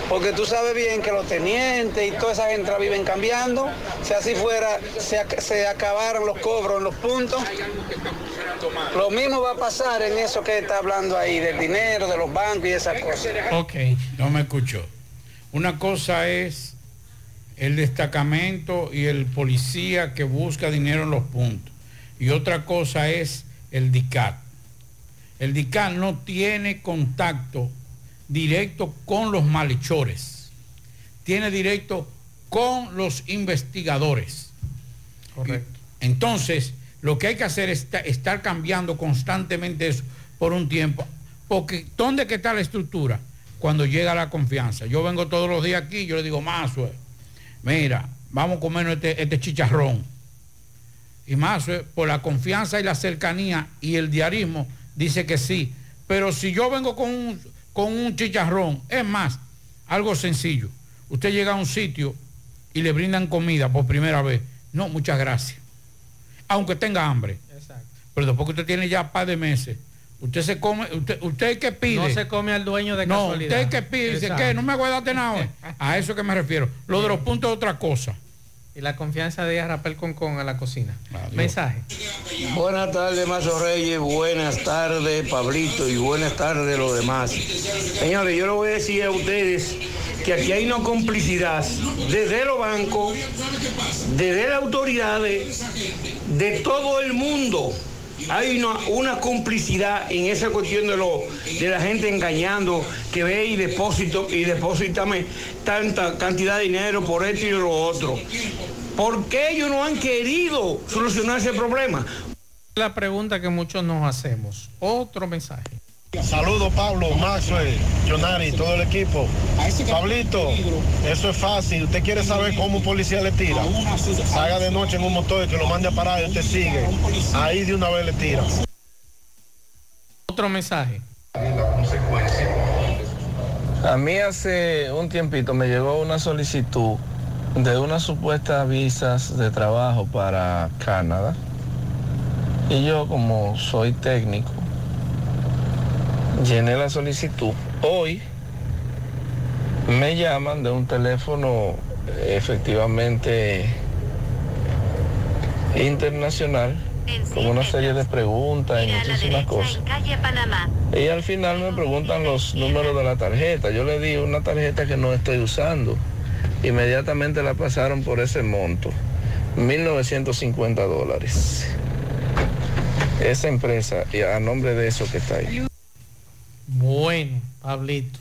S44: Porque tú sabes bien que los tenientes y toda esa gente viven cambiando. Si así fuera, se, se acabaran los cobros en los puntos. Lo mismo va a pasar en eso que está hablando ahí, del dinero, de los bancos y esas cosas.
S12: Ok, no me escuchó. Una cosa es el destacamento y el policía que busca dinero en los puntos. Y otra cosa es el DICAT. El DICAT no tiene contacto directo con los malhechores. Tiene directo con los investigadores.
S11: Correcto.
S12: Entonces, lo que hay que hacer es esta- estar cambiando constantemente eso por un tiempo. Porque, ¿dónde que está la estructura? Cuando llega la confianza. Yo vengo todos los días aquí, yo le digo, Mazue, mira, vamos a comernos este, este chicharrón. Y Mazue, por la confianza y la cercanía y el diarismo, dice que sí. Pero si yo vengo con un, con un chicharrón, es más, algo sencillo. Usted llega a un sitio y le brindan comida por primera vez. No, muchas gracias. Aunque tenga hambre.
S11: Exacto.
S12: Pero después que usted tiene ya par de meses, usted se come, usted, usted que pide.
S11: No se come al dueño de
S12: No,
S11: casualidad.
S12: usted que pide, dice que no me aguardaste nada hoy. A eso que me refiero. Lo de los puntos es otra cosa.
S11: Y la confianza de Rapel con con a la cocina. Mensaje.
S48: Buenas tardes, Mazo Reyes. Buenas tardes, Pablito. Y buenas tardes, los demás. Señores, yo le voy a decir a ustedes que aquí hay una complicidad desde los bancos, desde las autoridades, de todo el mundo. Hay una, una complicidad en esa cuestión de, lo, de la gente engañando, que ve y depósito y deposítame tanta cantidad de dinero por esto y lo otro. ¿Por qué ellos no han querido solucionar ese problema?
S11: La pregunta que muchos nos hacemos. Otro mensaje.
S49: Saludos Pablo, Maxwell, Jonari, todo el equipo. Pablito, eso es fácil. Usted quiere saber cómo un policía le tira. Salga de noche en un motor y que lo mande a parar y usted sigue. Ahí de una vez le tira.
S11: Otro mensaje.
S33: A mí hace un tiempito me llegó una solicitud de unas supuestas visas de trabajo para Canadá. Y yo como soy técnico, llené la solicitud. Hoy me llaman de un teléfono efectivamente internacional con una serie de preguntas y muchísimas cosas. Y al final me preguntan los números de la tarjeta. Yo le di una tarjeta que no estoy usando. Inmediatamente la pasaron por ese monto. 1.950 dólares. Esa empresa, y a nombre de eso que está ahí.
S11: Bueno, Pablito.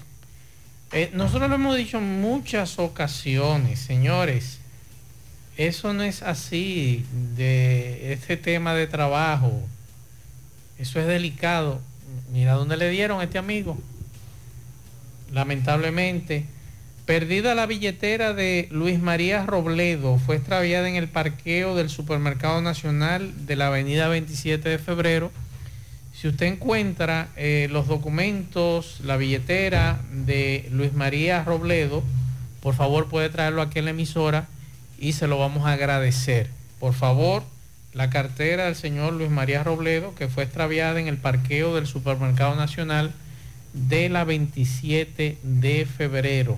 S11: Eh, nosotros lo hemos dicho en muchas ocasiones, señores. Eso no es así de este tema de trabajo. Eso es delicado. Mira dónde le dieron a este amigo. Lamentablemente. Perdida la billetera de Luis María Robledo. Fue extraviada en el parqueo del Supermercado Nacional de la Avenida 27 de Febrero. Si usted encuentra eh, los documentos, la billetera de Luis María Robledo, por favor puede traerlo aquí en la emisora y se lo vamos a agradecer. Por favor, la cartera del señor Luis María Robledo, que fue extraviada en el parqueo del Supermercado Nacional de la 27 de febrero.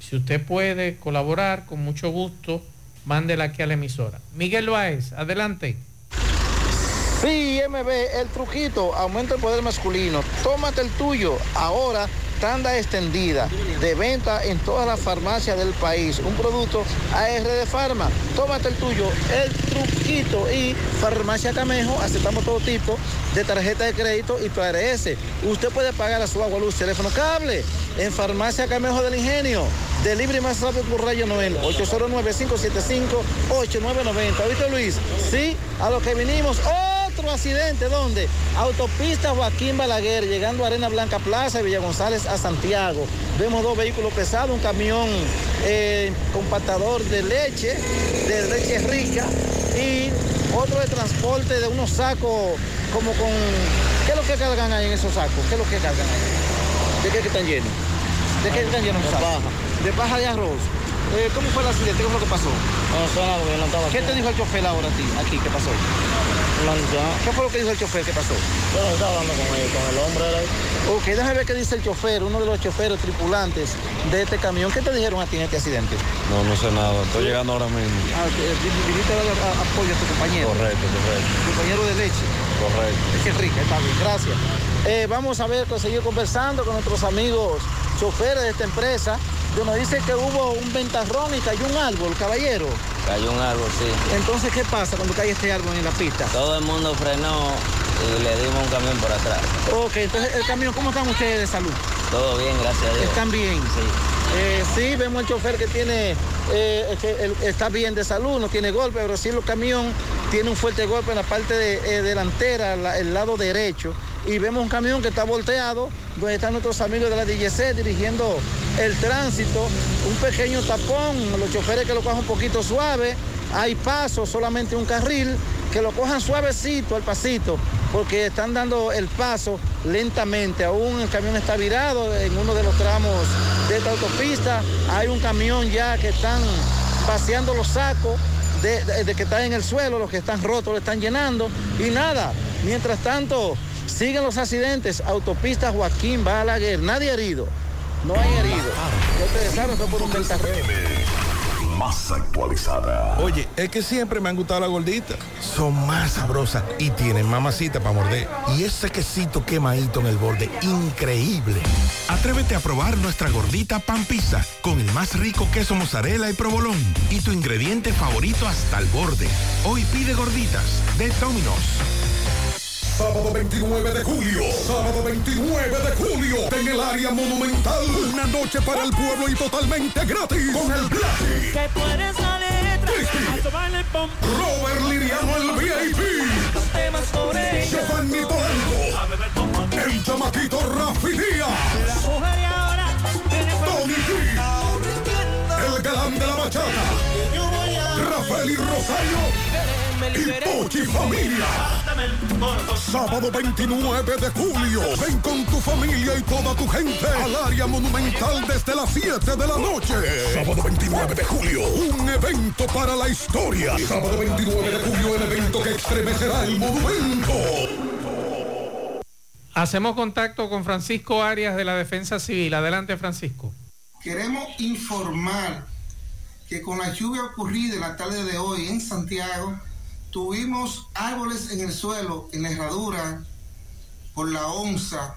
S11: Si usted puede colaborar, con mucho gusto, mándela aquí a la emisora. Miguel Báez, adelante.
S47: Sí, MB, el truquito, aumenta el poder masculino. Tómate el tuyo. Ahora, tanda extendida de venta en todas las farmacias del país. Un producto AR de Farma. Tómate el tuyo, el truquito. Y Farmacia Camejo, aceptamos todo tipo de tarjeta de crédito y PRS. Usted puede pagar a su agua, luz, teléfono, cable en Farmacia Camejo del Ingenio. Delivery más rápido por Rayo Noel, 809-575-8990. ¿Oíste, Luis? Sí, a lo que vinimos. Otro accidente, ¿dónde? Autopista Joaquín Balaguer, llegando a Arena Blanca Plaza y Villa González a Santiago. Vemos dos vehículos pesados, un camión eh, compactador de leche, de leche rica, y otro de transporte de unos sacos como con... ¿Qué es lo que cargan ahí en esos sacos? ¿Qué es lo que cargan ahí? ¿De qué que están llenos? ¿De qué están llenos? De paja. De paja de arroz. Eh, ¿Cómo fue el accidente? ¿Qué fue lo que pasó?
S16: No sé nada, porque yo no estaba
S47: ¿Qué te dijo el chofer ahora a ti? Aquí, ¿qué pasó? ¿Qué fue lo que dijo el chofer? ¿Qué pasó?
S16: Yo no estaba hablando con él, con el hombre. era ahí.
S47: Ok, déjame ver qué dice el chofer, uno de los choferes tripulantes de este camión. ¿Qué te dijeron a ti en este accidente?
S50: No, no sé nada. Estoy llegando ahora mismo.
S47: Ah, que, eh, viniste a dar a- apoyo a tu compañero.
S50: Correcto, correcto.
S47: Compañero de leche.
S50: Correcto.
S47: Es que es rica, está bien, gracias. Eh, vamos a ver, seguir conversando con nuestros amigos choferes de esta empresa. Nos dice que hubo un ventarrón y cayó un árbol, caballero.
S16: Cayó un árbol, sí.
S47: Entonces, ¿qué pasa cuando cae este árbol en la pista?
S16: Todo el mundo frenó y le dimos un camión por atrás.
S47: Ok, entonces el camión, ¿cómo están ustedes de salud?
S16: Todo bien, gracias a Dios.
S47: ¿Están bien?
S16: Sí.
S47: Eh, sí, vemos el chofer que tiene, eh, que está bien de salud, no tiene golpe, pero sí el camión tiene un fuerte golpe en la parte de- eh, delantera, la- el lado derecho. Y vemos un camión que está volteado, donde están nuestros amigos de la DGC dirigiendo el tránsito. Un pequeño tapón, los choferes que lo cojan un poquito suave. Hay paso, solamente un carril, que lo cojan suavecito al pasito, porque están dando el paso lentamente. Aún el camión está virado en uno de los tramos de esta autopista. Hay un camión ya que están vaciando los sacos de, de- que están en el suelo, los que están rotos lo están llenando. Y nada, mientras tanto, siguen los accidentes. Autopista Joaquín Balaguer, nadie herido. No hay herido. Ustedes saben, fue por un.
S33: Más actualizada.
S51: Oye, es que siempre me han gustado las gorditas. Son más sabrosas y tienen mamacita para morder. Y ese quesito quemadito en el borde, increíble.
S52: Atrévete a probar nuestra gordita pan pizza con el más rico queso mozzarella y provolón y tu ingrediente favorito hasta el borde. Hoy pide gorditas de Domino's.
S33: Sábado 29 de julio. Sábado 29 de julio. En el área monumental. Una noche para el pueblo y totalmente gratis. Con el Blacky.
S53: Que pom.
S33: Robert Liriano el VIP.
S53: Temas sobre ella.
S33: Giovanni Polanco. El chamaquito Rafi Díaz.
S53: Ahora.
S33: Tony G. El galán de la bachata. Rafael y Rosario. Y Pochi Familia. Sábado 29 de julio. Ven con tu familia y toda tu gente al área monumental desde las 7 de la noche. Sábado 29 de julio. Un evento para la historia. Sábado 29 de julio, el evento que estremecerá el monumento.
S11: Hacemos contacto con Francisco Arias de la Defensa Civil. Adelante, Francisco.
S54: Queremos informar que con la lluvia ocurrida en la tarde de hoy en Santiago, tuvimos árboles en el suelo, en la herradura, por la onza,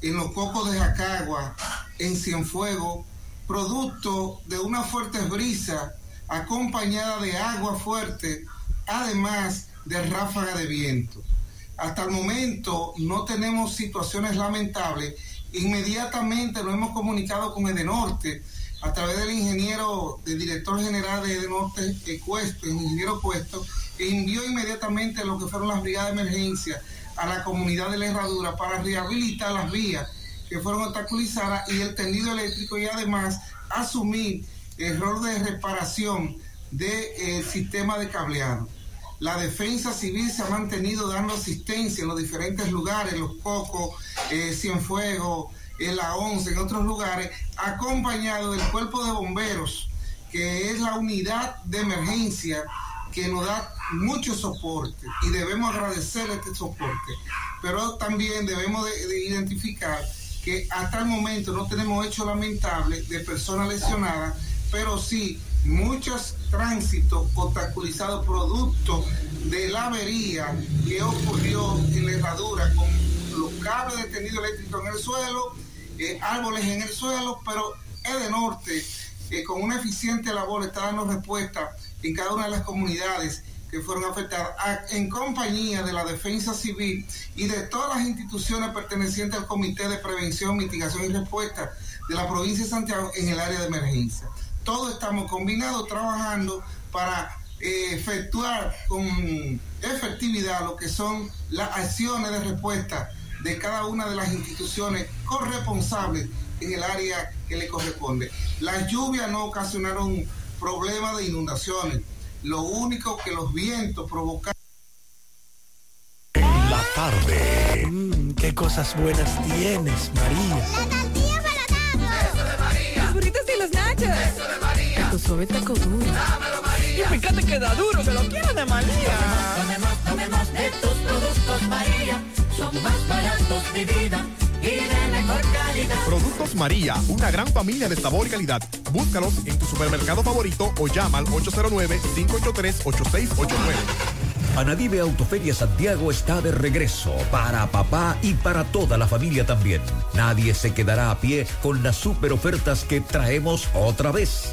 S54: en los cocos de Jacagua, en Cienfuego, producto de una fuerte brisa acompañada de agua fuerte, además de ráfaga de viento. Hasta el momento no tenemos situaciones lamentables. Inmediatamente nos hemos comunicado con Edenorte a través del ingeniero, del director general de Edenorte, eh, Cuesto, el ingeniero Cuesto, envió inmediatamente lo que fueron las brigadas de emergencia a la comunidad de la Herradura para rehabilitar las vías que fueron obstaculizadas y el tendido eléctrico y además asumir el rol de reparación del sistema de cableado. La defensa civil se ha mantenido dando asistencia en los diferentes lugares, Los Cocos, eh, Cienfuegos, en la 11, en otros lugares, acompañado del cuerpo de bomberos, que es la unidad de emergencia que nos da mucho soporte y debemos agradecer este soporte. Pero también debemos de, de identificar que hasta el momento no tenemos hecho lamentable de personas lesionadas, pero sí muchos tránsitos obstaculizados producto de la avería que ocurrió en la herradura con los cables de tendido eléctrico en el suelo, eh, árboles en el suelo, pero Edenorte, eh, con una eficiente labor, está dando respuesta en cada una de las comunidades que fueron afectadas, en compañía de la Defensa Civil y de todas las instituciones pertenecientes al Comité de Prevención, Mitigación y Respuesta de la provincia de Santiago en el área de emergencia. Todos estamos combinados trabajando para eh, efectuar con efectividad lo que son las acciones de respuesta de cada una de las instituciones corresponsables en el área que le corresponde. Las lluvias no ocasionaron problemas de inundaciones. Lo único que los vientos provocaron
S10: La tarde.
S52: Mm, qué cosas buenas tienes, María.
S55: Eso de María.
S56: Los burritos y los nachos.
S55: Eso de María.
S56: Tu suave taco duro.
S55: Dámelo, María.
S56: Y fíjate que da duro, que lo quiero de María.
S55: Tomemos, tomemos de tus productos, María. Son más baratos de vida y mejor calidad.
S57: Productos María, una gran familia de sabor y calidad. Búscalos en tu supermercado favorito o llama al 809-583-8689.
S32: Anadive Autoferia Santiago está de regreso para papá y para toda la familia también. Nadie se quedará a pie con las super ofertas que traemos otra vez.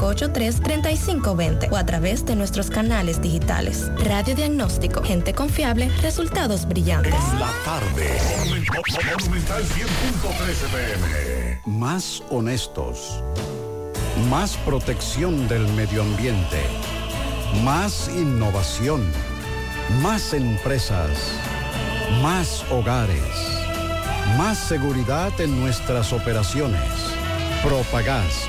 S5: 809-583-3520 o a través de nuestros canales digitales. Radiodiagnóstico, gente confiable, resultados brillantes.
S10: La tarde. Monumental 100.13 pm.
S33: Más honestos. Más protección del medio ambiente. Más innovación. Más empresas. Más hogares. Más seguridad en nuestras operaciones. Propagás.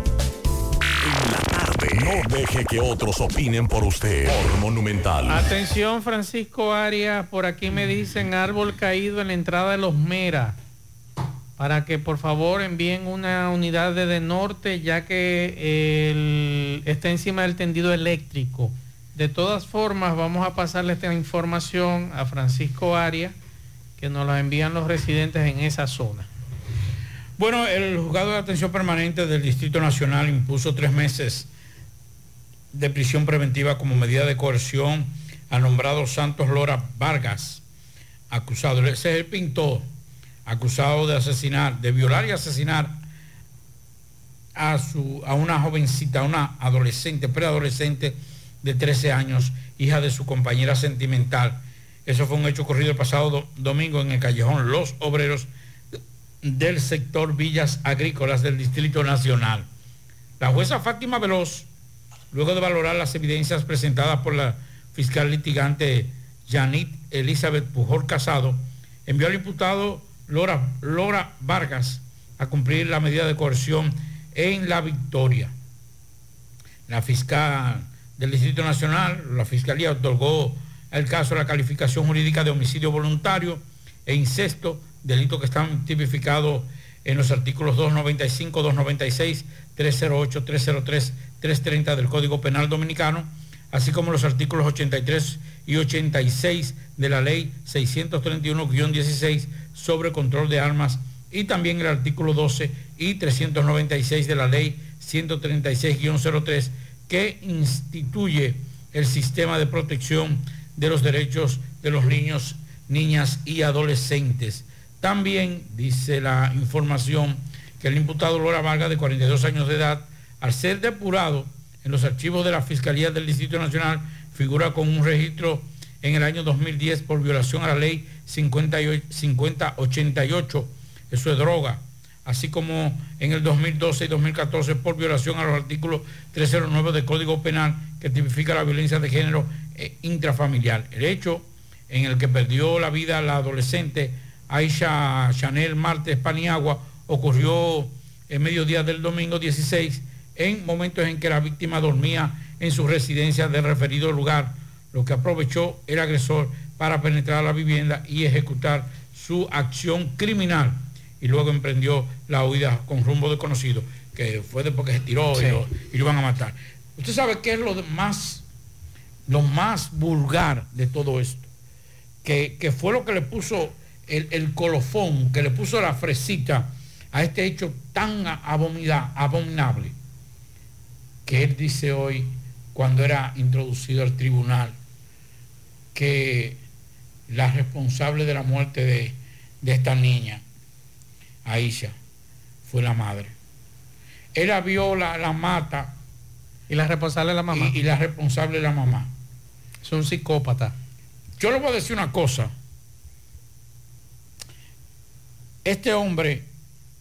S10: No deje que otros opinen por usted. Por Monumental.
S11: Atención, Francisco Arias, por aquí me dicen árbol caído en la entrada de los Mera. Para que por favor envíen una unidad desde norte, ya que el- está encima del tendido eléctrico. De todas formas, vamos a pasarle esta información a Francisco Arias, que nos la envían los residentes en esa zona.
S12: Bueno, el juzgado de atención permanente del Distrito Nacional impuso tres meses de prisión preventiva como medida de coerción al nombrado Santos Lora Vargas, acusado, ese es el pintor, acusado de asesinar, de violar y asesinar a, su, a una jovencita, a una adolescente, preadolescente de 13 años, hija de su compañera sentimental. Eso fue un hecho ocurrido el pasado do- domingo en el callejón Los Obreros del sector Villas Agrícolas del Distrito Nacional. La jueza Fátima Veloz, luego de valorar las evidencias presentadas por la fiscal litigante Janit Elizabeth Pujol Casado, envió al imputado Lora, Lora Vargas a cumplir la medida de coerción en la victoria. La fiscal del Distrito Nacional, la Fiscalía otorgó al caso la calificación jurídica de homicidio voluntario e incesto, delito que están tipificados en los artículos 295, 296, 308, 303, 330 del Código Penal Dominicano, así como los artículos 83 y 86 de la Ley 631-16 sobre control de armas y también el artículo 12 y 396 de la Ley 136-03 que instituye el sistema de protección de los derechos de los niños, niñas y adolescentes. También dice la información que el imputado Lora Vargas, de 42 años de edad, al ser depurado en los archivos de la Fiscalía del Distrito Nacional, figura con un registro en el año 2010 por violación a la ley 58 5088, eso es droga, así como en el 2012 y 2014 por violación a los artículos 309 del Código Penal que tipifica la violencia de género eh, intrafamiliar. El hecho en el que perdió la vida la adolescente Aisha Chanel Martes Paniagua ocurrió en mediodía del domingo 16 en momentos en que la víctima dormía en su residencia del referido lugar, lo que aprovechó el agresor para penetrar a la vivienda y ejecutar su acción criminal y luego emprendió la huida con rumbo desconocido, que fue después que se tiró
S58: Sí.
S12: y, lo, y lo iban a matar. Usted sabe qué es lo de más, lo más vulgar de todo esto, que, que fue lo que le puso el, el colofón, que le puso la fresita a este hecho tan abomina- abominable, que él dice hoy, cuando era introducido al tribunal, que la responsable de la muerte de, de esta niña, Aisha, fue la madre. Él la vio, la, la mata.
S58: Y la responsable es la mamá.
S12: Y, y la responsable es la mamá.
S58: Es un psicópata.
S12: Yo le voy a decir una cosa. Este hombre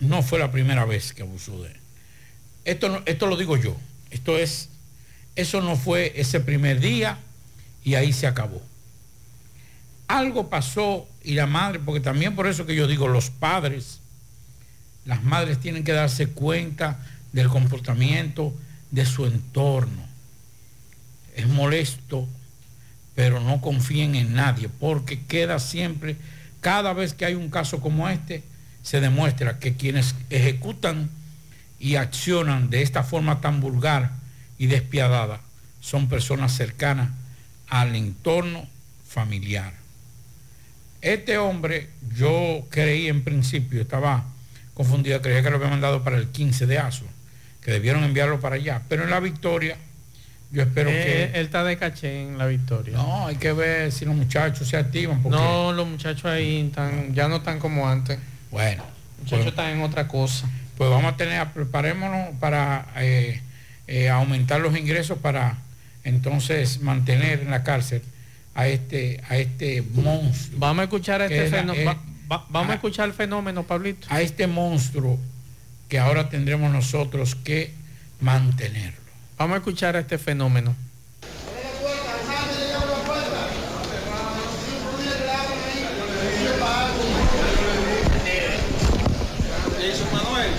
S12: no fue la primera vez que abusó de él. Esto, esto lo digo yo. Esto es, eso no fue ese primer día y ahí se acabó. Algo pasó y la madre, porque también por eso que yo digo los padres, las madres tienen que darse cuenta del comportamiento de su entorno. Es molesto, pero no confíen en nadie, porque queda siempre, cada vez que hay un caso como este, se demuestra que quienes ejecutan y accionan de esta forma tan vulgar y despiadada son personas cercanas al entorno familiar. Este hombre, yo creí en principio, estaba confundido, creía que lo había mandado para el 15 de Aso, que debieron enviarlo para allá, pero en la victoria, yo espero
S58: Eh,
S12: que...
S58: Él está de caché en la victoria.
S12: No, hay que ver si los muchachos se activan. Porque,
S58: No, los muchachos ahí están, ya no están como antes.
S12: Bueno.
S58: Los muchachos están en otra cosa.
S12: Pues vamos a tener, preparémonos para eh, eh, aumentar los ingresos para entonces mantener en la cárcel a este, a este monstruo.
S58: Vamos a escuchar a
S12: que
S58: este fenómeno. vamos a
S12: a-
S58: escuchar el fenómeno, Pablito.
S12: a este monstruo que ahora tendremos nosotros que mantenerlo.
S58: Vamos a escuchar a este fenómeno.
S28: Manuel?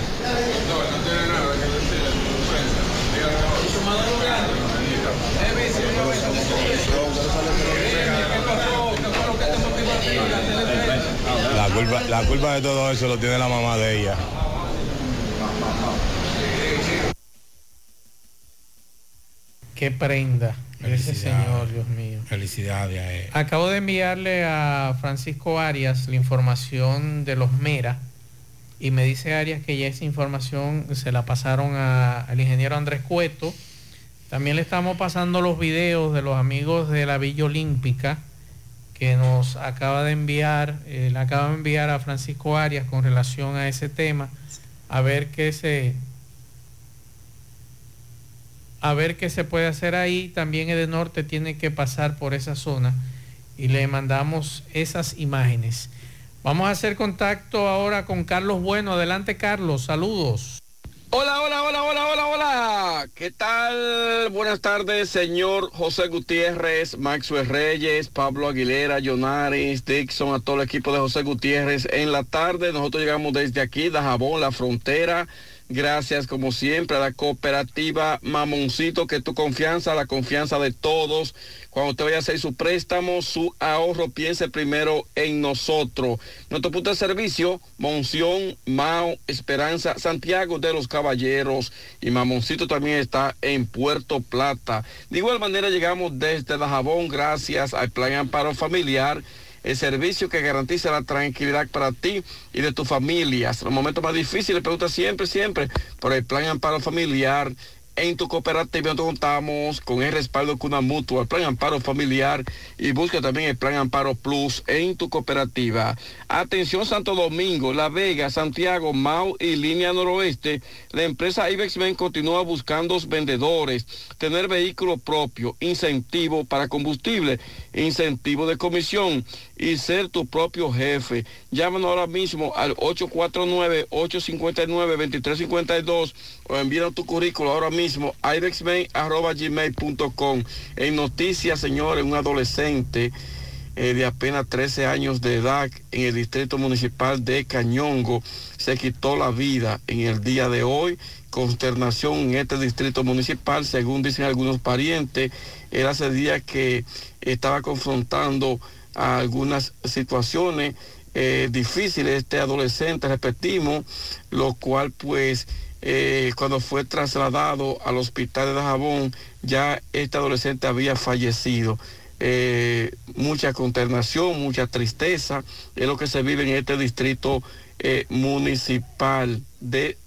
S28: No, no tiene nada que decirle.
S59: La culpa, la culpa de todo eso lo tiene la mamá de ella.
S58: Qué prenda. Ese señor, Dios mío.
S12: Felicidades a él.
S58: Acabo de enviarle a Francisco Arias la información de los Mera y me dice Arias que ya esa información se la pasaron a- al ingeniero Andrés Cueto. También le estamos pasando los videos de los amigos de la Villa Olímpica que nos acaba de enviar, eh, le acaba de enviar a Francisco Arias con relación a ese tema, a ver qué se a ver qué se puede hacer ahí. También el norte tiene que pasar por esa zona y le mandamos esas imágenes. Vamos a hacer contacto ahora con Carlos Bueno. Adelante, Carlos. Saludos.
S44: Hola, hola, hola, hola, hola, hola. ¿Qué tal? Buenas tardes, señor José Gutiérrez, Maxwell Reyes, Pablo Aguilera, Jonaris, Dixon, a todo el equipo de José Gutiérrez. En la tarde nosotros llegamos desde aquí, de Jabón, la frontera. Gracias, como siempre, a la cooperativa Mamoncito, que tu confianza, la confianza de todos. Cuando usted vaya a hacer su préstamo, su ahorro, piense primero en nosotros. Nuestro punto de servicio, Monción, Mao, Esperanza, Santiago de los Caballeros y Mamoncito también está en Puerto Plata. De igual manera llegamos desde Dajabón gracias al Plan Amparo Familiar el servicio que garantiza la tranquilidad para ti y de tu familia. Los momentos más difíciles, pregunta siempre, siempre por el plan amparo familiar. En tu cooperativa nosotros contamos con el respaldo de una mutua, el plan amparo familiar y busca también el plan amparo plus en tu cooperativa. Atención Santo Domingo, La Vega, Santiago, Mau y Línea Noroeste. La empresa Ibexmen continúa buscando vendedores, tener vehículo propio, incentivo para combustible, incentivo de comisión y ser tu propio jefe. Llámanos ahora mismo al 849-859-2352 o envía tu currículo ahora mismo a. En noticias, señores, un adolescente eh, de apenas 13 años de edad en el distrito municipal de Cañongo se quitó la vida en el día de hoy. Consternación en este distrito municipal, según dicen algunos parientes. Era hace días que estaba confrontando a algunas situaciones eh, difíciles este adolescente, repetimos, lo cual pues eh, cuando fue trasladado al hospital de Dajabón, ya este adolescente había fallecido. Eh, mucha consternación, mucha tristeza, es lo que se vive en este distrito municipal de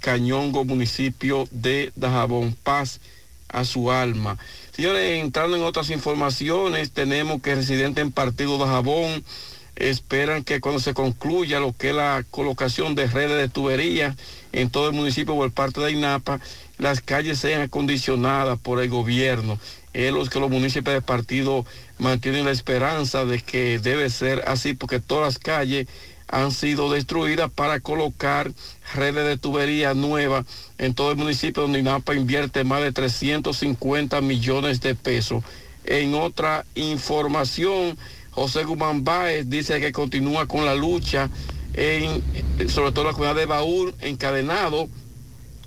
S44: Cañongo, municipio de Dajabón. Paz a su alma. Señores, entrando en otras informaciones, tenemos que residentes en Partido Dajabón esperan que cuando se concluya lo que es la colocación de redes de tuberías en todo el municipio por parte de INAPA, las calles sean acondicionadas por el gobierno. Es lo que los municipios de partido mantienen la esperanza de que debe ser así, porque todas las calles han sido destruidas para colocar redes de tubería nuevas en todo el municipio donde INAPA invierte más de 350 millones de pesos. En otra información, José Guzmán Báez dice que continúa con la lucha en, sobre todo la comunidad de Baúl, encadenado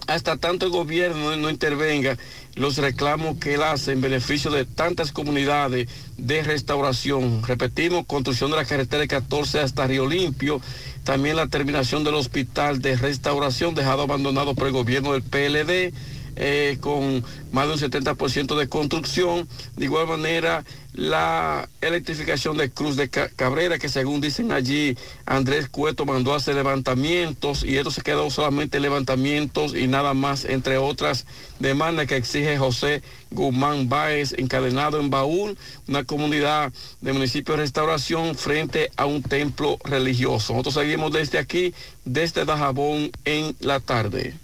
S44: hasta tanto el gobierno no intervenga los reclamos que él hace en beneficio de tantas comunidades de restauración. Repetimos, construcción de la carretera 14 hasta Río Limpio, también la terminación del hospital de restauración dejado abandonado por el gobierno del PLD. Eh, con más de un 70% de construcción. De igual manera, la electrificación de Cruz de Ca- Cabrera, que según dicen allí, Andrés Cueto mandó a hacer levantamientos y esto se quedó solamente levantamientos y nada más, entre otras demandas que exige José Guzmán Báez, encadenado en Baúl, una comunidad de municipio de restauración frente a un templo religioso. Nosotros seguimos desde aquí, desde Dajabón en la tarde.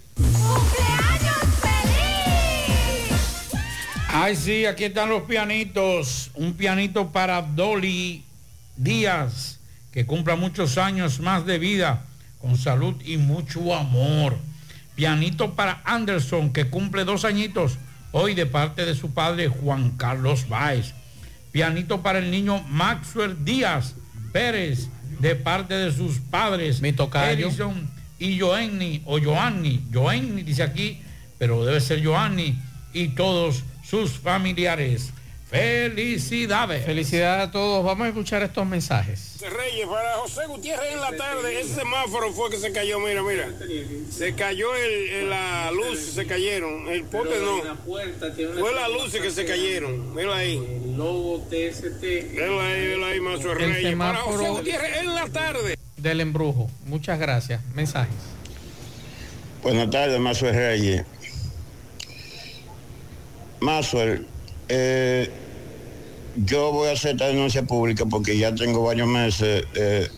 S12: Ay, sí, aquí están los pianitos. Un pianito para Dolly Díaz, que cumpla muchos años más de vida, con salud y mucho amor. Pianito para Anderson, que cumple dos añitos, hoy de parte de su padre Juan Carlos Báez. Pianito para el niño Maxwell Díaz Pérez, de parte de sus padres. Mi
S58: tocayo.
S12: Edison y Joanny, o Joanny, Joanny dice aquí, pero debe ser Joanny, y todos sus familiares. Felicidades.
S58: Felicidades a todos. Vamos a escuchar estos mensajes.
S60: Reyes, para José Gutiérrez en la tarde, ese semáforo fue que se cayó, mira, mira. Se cayó el, el- la luz, se cayeron. El poste no. Fue las luces que se cayeron. Mira ahí.
S58: El logo TST.
S60: Mira ahí, mira ahí, Mazo Reyes. Para José Gutiérrez en la tarde.
S58: del embrujo. Muchas gracias. Mensajes.
S61: Buenas tardes, Mazo Reyes.
S62: Maxwell, eh, yo voy a hacer esta denuncia pública porque ya tengo varios meses eh,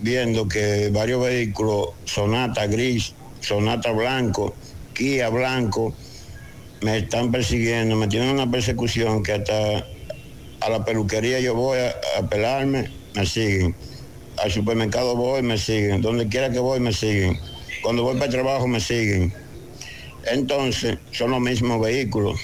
S62: viendo que varios vehículos, Sonata gris, Sonata blanco, Kia blanco, me están persiguiendo, me tienen una persecución que hasta a la peluquería yo voy a, a pelarme, me siguen. Al supermercado voy, me siguen. Donde quiera que voy, me siguen. Cuando voy para el trabajo, me siguen. Entonces, son los mismos vehículos.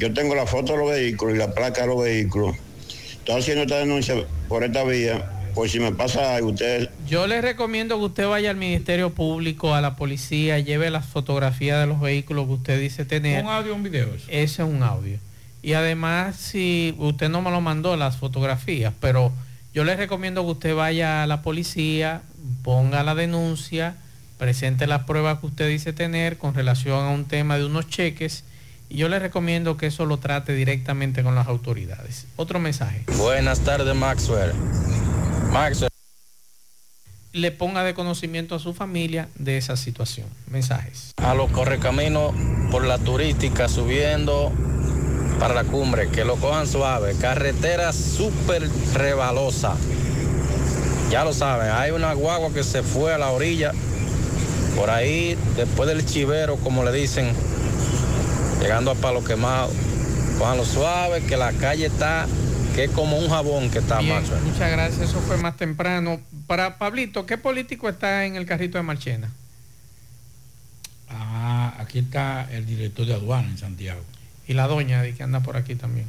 S62: Yo tengo la foto de los vehículos y la placa de los vehículos. Estoy haciendo esta denuncia por esta vía, por si me pasa algo, ustedes
S11: Yo le recomiendo que usted vaya al Ministerio Público, a la policía, lleve las fotografías de los vehículos que usted dice tener.
S12: ¿Un audio o un video? Eso?
S11: Ese es un audio. Y además, si usted no me lo mandó las fotografías, pero yo le recomiendo que usted vaya a la policía, ponga la denuncia, presente las pruebas que usted dice tener con relación a un tema de unos cheques. Y yo le recomiendo que eso lo trate directamente con las autoridades. Otro mensaje.
S61: Buenas tardes, Maxwell. Maxwell.
S11: Le ponga de conocimiento a su familia de esa situación. Mensajes.
S61: A los correcaminos por la turística subiendo para la cumbre, que lo cojan suave. Carretera súper rebalosa. Ya lo saben, hay una guagua que se fue a la orilla. Por ahí, después del chivero, como le dicen, llegando a palo quemado. Cojanlo suave, que la calle está, que es como un jabón que está,
S11: Bien,
S61: Maxwell.
S11: muchas gracias, eso fue más temprano. Para Pablito, ¿qué político está en el carrito de Marchena?
S12: Ah, aquí está el director de aduana en Santiago.
S11: Y la doña de que anda por aquí también.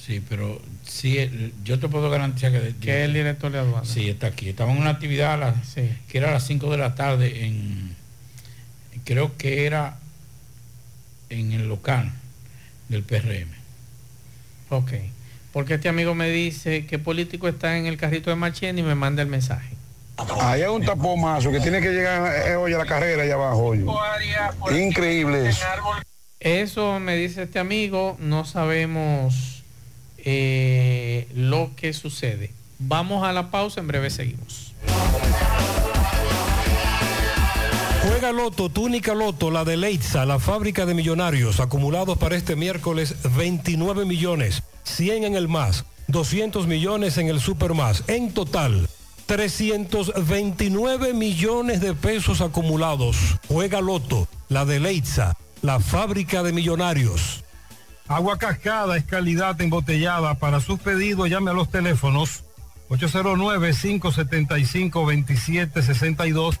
S12: Sí, pero sí, yo te puedo garantizar que...
S11: ¿Qué es el director de aduana?
S12: Sí, está aquí. Estaba en una actividad a las-
S11: Sí.
S12: que era a las 5 de la tarde en... Creo que era en el local del PRM.
S11: Ok. Porque este amigo me dice qué político está en el carrito de Marchena y me manda el mensaje.
S63: Ahí hay un tapomazo que tiene que llegar eh, oye, a la carrera allá abajo. oye. Increíble eso.
S11: Eso me dice este amigo, no sabemos eh, lo que sucede. Vamos a la pausa, en breve seguimos.
S64: Juega Loto, túnica Loto, la de Leitza, la fábrica de millonarios, acumulados para este miércoles 29 millones, 100 en el más, 200 millones en el super más. En total, 329 millones de pesos acumulados. Juega Loto, la de Leitza, la fábrica de millonarios.
S45: Agua Cascada es calidad embotellada. Para sus pedidos llame a los teléfonos 809-575-2762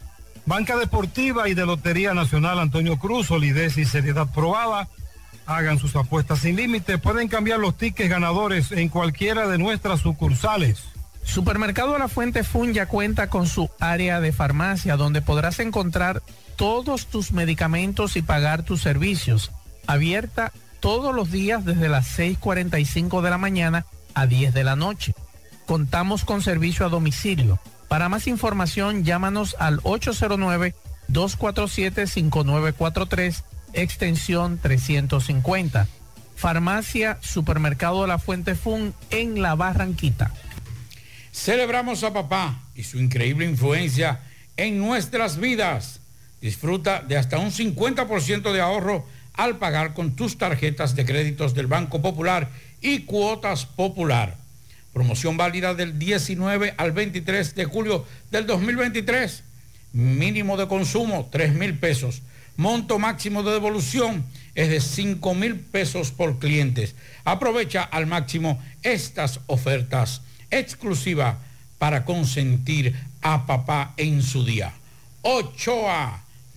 S45: Banca Deportiva y de Lotería Nacional Antonio Cruz, solidez y seriedad probada. Hagan sus apuestas sin límite. Pueden cambiar los tickets ganadores en cualquiera de nuestras sucursales.
S11: Supermercado La Fuente Fun ya cuenta con su área de farmacia donde podrás encontrar todos tus medicamentos y pagar tus servicios. Abierta todos los días desde las 6.45 de la mañana a 10 de la noche. Contamos con servicio a domicilio. Para más información, llámanos al 809-247-5943, extensión 350. Farmacia Supermercado La Fuente Fun en La Barranquita.
S12: Celebramos a papá y su increíble influencia en nuestras vidas. Disfruta de hasta un 50% de ahorro al pagar con tus tarjetas de créditos del Banco Popular y cuotas popular. Promoción válida del 19 al 23 de julio del 2023. Mínimo de consumo, 3 mil pesos. Monto máximo de devolución es de 5 mil pesos por clientes. Aprovecha al máximo estas ofertas exclusivas para consentir a papá en su día. Ochoa,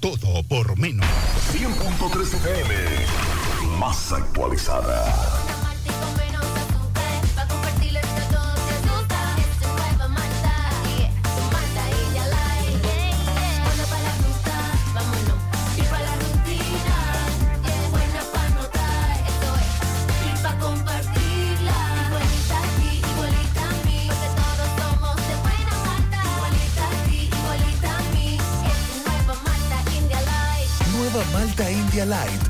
S65: Todo por menos.
S10: 100.3 FM, más actualizada.
S8: Malta India Light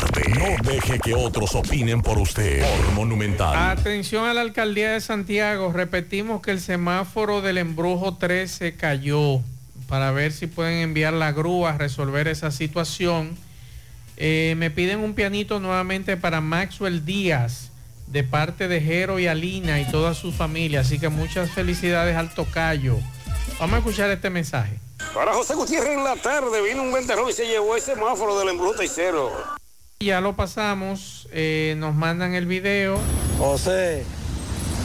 S10: tarde. No deje que otros opinen por usted. Por Monumental.
S11: Atención a la alcaldía de Santiago. Repetimos que el semáforo del embrujo 13 cayó para ver si pueden enviar la grúa a resolver esa situación. Eh, me piden un pianito nuevamente para Maxwell Díaz de parte de Jero y Alina y toda su familia. Así que muchas felicidades al tocayo. Vamos a escuchar este mensaje.
S66: Para José Gutiérrez en la tarde vino un ventarrón y se llevó ese semáforo del embrujo tercero.
S11: Ya lo pasamos, eh, nos mandan el video.
S67: José,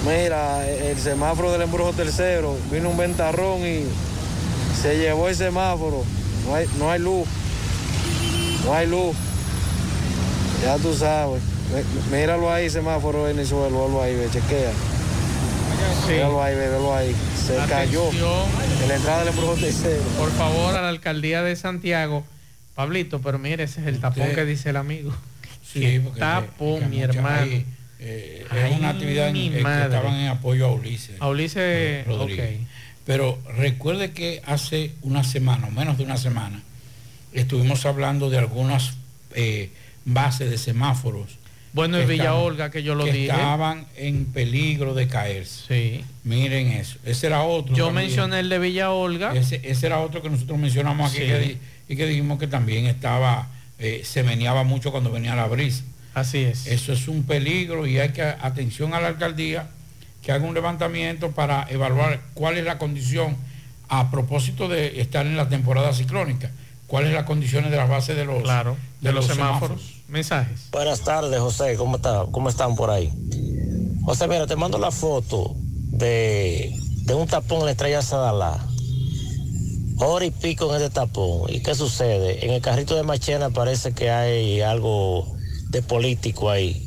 S67: mira, el semáforo del embrujo tercero, vino un ventarrón y se llevó el semáforo. No hay, no hay luz. No hay luz. Ya tú sabes. Míralo ahí, semáforo en el suelo, velo ahí, ve, chequea. Míralo ahí, ve, velo ahí. Se cayó en la entrada del embrujo tercero.
S11: Por favor, a la alcaldía de Santiago. Pablito, pero mire, ese es el tapón que dice el amigo.
S12: Sí, porque
S11: tapón,
S12: que
S11: mi hermano.
S12: ahí, eh,
S11: Ay,
S12: es una actividad en, que estaban en apoyo a Ulises.
S11: A Ulises,
S12: Rodríguez.
S11: ok.
S12: Pero recuerde que hace una semana, o menos de una semana, estuvimos hablando de algunas eh, bases de semáforos.
S11: Bueno, en Villa Olga, que yo lo
S12: que
S11: dije.
S12: estaban en peligro de caerse.
S11: Sí.
S12: Miren eso. Ese era otro.
S11: Yo
S12: también.
S11: mencioné el de Villa Olga.
S12: Ese, ese era otro que nosotros mencionamos aquí
S11: Sí.
S12: que di- y que dijimos que también estaba, eh, se meneaba mucho cuando venía la brisa.
S11: Así es.
S12: Eso es un peligro y hay que, atención a la alcaldía, que haga un levantamiento para evaluar cuál es la condición a propósito de estar en la temporada ciclónica, cuáles son las condiciones de las bases de los,
S11: Claro, de los semáforos. Mensajes.
S68: Buenas tardes, José. ¿Cómo está? ¿Cómo están por ahí? José, mira, te mando la foto de, de un tapón en la estrella Sadalá. hora y pico en este tapón. ¿Y qué sucede? En el carrito de Machena parece que hay algo de político ahí.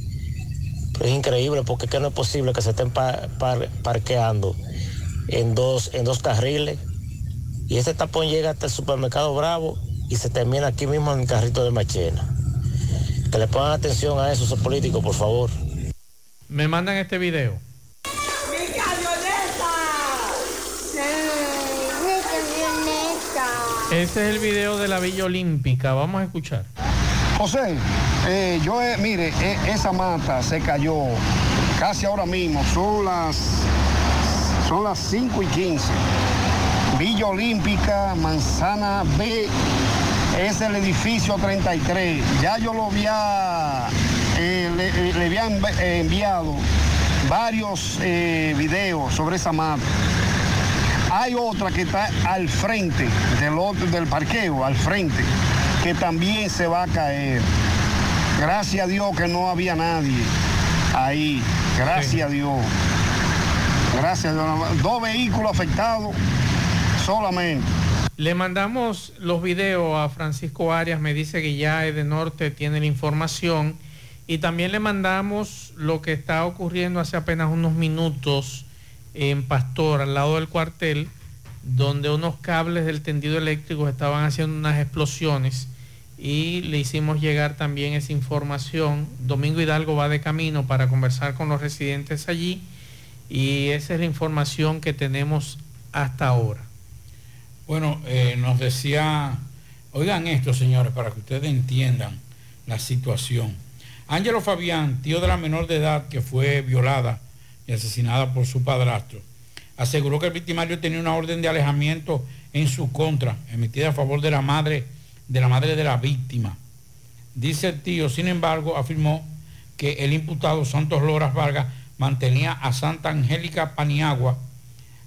S68: Pero es increíble porque es que no es posible que se estén pa- par- parqueando en dos, en dos carriles. Y ese tapón llega hasta el supermercado Bravo y se termina aquí mismo en el carrito de Machena. Que le pongan atención a eso, esos políticos, por favor.
S11: Me mandan este video.
S69: ¡Mi camioneta! ¡Mi camioneta!
S11: Ese es el video de la Villa Olímpica. Vamos a escuchar.
S70: José, eh, yo, eh, mire, eh, esa mata se cayó casi ahora mismo. Son las, son las 5 y 15. Villa Olímpica, Manzana B, es el edificio 33. Ya yo lo había, eh, le, le había eh, enviado varios eh, videos sobre esa mata. Hay otra que está al frente del otro, del parqueo, al frente, que también se va a caer. Gracias a Dios que no había nadie ahí. Gracias a Dios. Gracias a Dios. Dos vehículos afectados solamente.
S11: Le mandamos los videos a Francisco Arias, me dice que ya de Norte tiene la información. Y también le mandamos lo que está ocurriendo hace apenas unos minutos en Pastor, al lado del cuartel, donde unos cables del tendido eléctrico estaban haciendo unas explosiones y le hicimos llegar también esa información. Domingo Hidalgo va de camino para conversar con los residentes allí y esa es la información que tenemos hasta ahora.
S12: Bueno, eh, nos decía, oigan esto señores, para que ustedes entiendan la situación. Ángelo Fabián, tío de la menor de edad que fue violada y asesinada por su padrastro, aseguró que el victimario tenía una orden de alejamiento en su contra, emitida a favor de la madre de la madre de la víctima. Dice el tío, sin embargo, afirmó que el imputado Santos Loras Vargas mantenía a Santa Angélica Paniagua,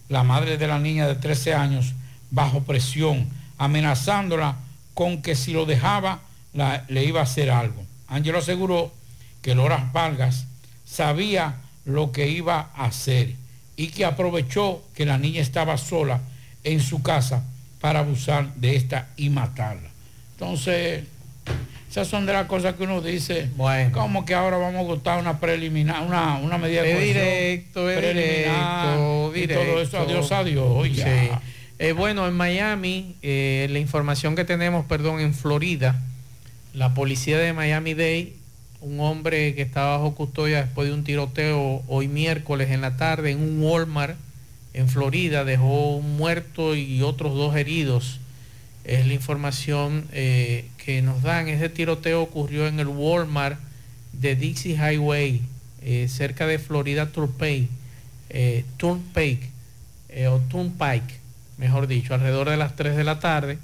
S12: la madre de la niña de 13 años, bajo presión, amenazándola con que si lo dejaba la- le iba a hacer algo. Ángelo aseguró que Loras Vargas sabía lo que iba a hacer y que aprovechó que la niña estaba sola en su casa para abusar de esta y matarla. Entonces, esas son de las cosas que uno dice, como que ahora vamos a votar una preliminar, una, una medida de
S11: directo,
S12: preliminar
S11: directo,
S12: y
S11: directo.
S12: todo eso, adiós, adiós. ya.
S11: Sí. Eh, bueno, en Miami, eh, la información que tenemos, perdón, en Florida, la policía de Miami-Dade, un hombre que estaba bajo custodia después de un tiroteo hoy miércoles en la tarde en un Walmart en Florida, dejó un muerto y otros dos heridos. Es la información eh, que nos dan. Ese tiroteo ocurrió en el Walmart de Dixie Highway, cerca de Florida Turnpike, eh, Turnpike o Turnpike, mejor dicho, alrededor de las 3 de la tarde.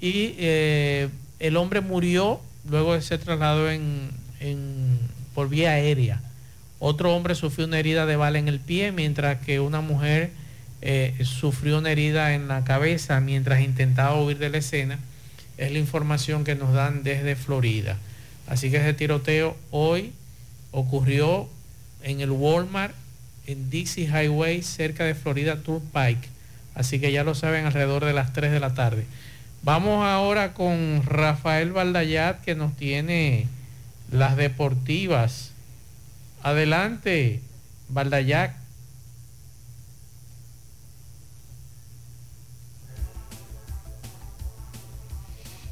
S11: Y eh, el hombre murió luego de ser trasladado en, por vía aérea. Otro hombre sufrió una herida de bala en el pie, mientras que una mujer eh, sufrió una herida en la cabeza mientras intentaba huir de la escena. Es la información que nos dan desde Florida. Así que ese tiroteo hoy ocurrió en el Walmart en Dixie Highway cerca de Florida Turnpike. Así que ya lo saben alrededor de las 3 de la tarde. Vamos ahora con Rafael Valdayat que nos tiene las deportivas. Adelante, Valdayat.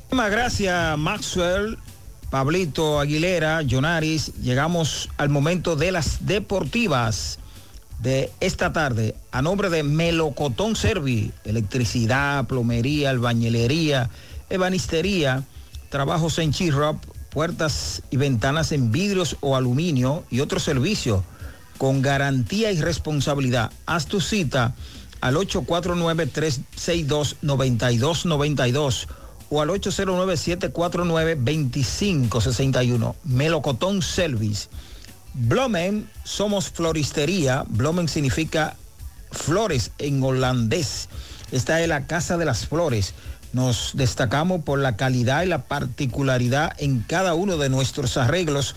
S71: Muchísimas gracias, Maxwell, Pablito Aguilera, Jonaris. Llegamos al momento de las deportivas de esta tarde. A nombre de Melocotón Servi, electricidad, plomería, albañilería, ebanistería, trabajos en chirrop, puertas y ventanas en vidrios o aluminio y otros servicios con garantía y responsabilidad. Haz tu cita al 849-362-9292 o al 809-749-2561. Melocotón Service. Blomen, somos floristería. Blomen significa flores en holandés. Esta es la Casa de las Flores. Nos destacamos por la calidad y la particularidad en cada uno de nuestros arreglos.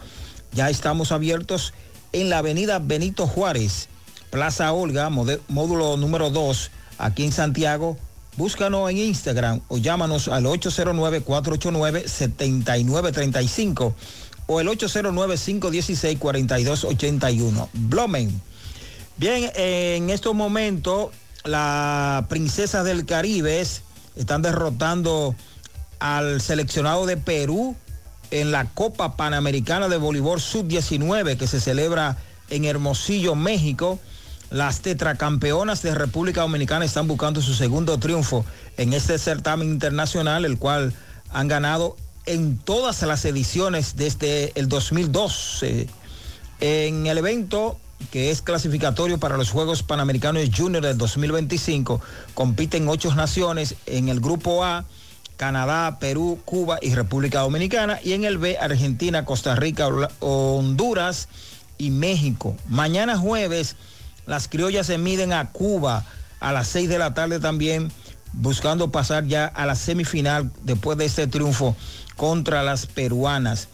S71: Ya estamos abiertos en la avenida Benito Juárez, Plaza Olga, módulo número 2, aquí en Santiago, Búscanos en Instagram o llámanos al 809-489-7935 o el 809-516-4281. Blomen. Bien, en estos momentos las princesas del Caribe están derrotando al seleccionado de Perú en la Copa Panamericana de Voleibol Sub-19 que se celebra en Hermosillo, México. Las tetracampeonas de República Dominicana están buscando su segundo triunfo en este certamen internacional, el cual han ganado en todas las ediciones desde el 2012. En el evento que es clasificatorio para los Juegos Panamericanos Junior del 2025, compiten ocho naciones en el grupo A. Canadá, Perú, Cuba y República Dominicana. Y en el B, Argentina, Costa Rica, Honduras y México. Mañana jueves, las criollas se miden a Cuba a las 6 de la tarde también, buscando pasar ya a la semifinal después de este triunfo contra las peruanas.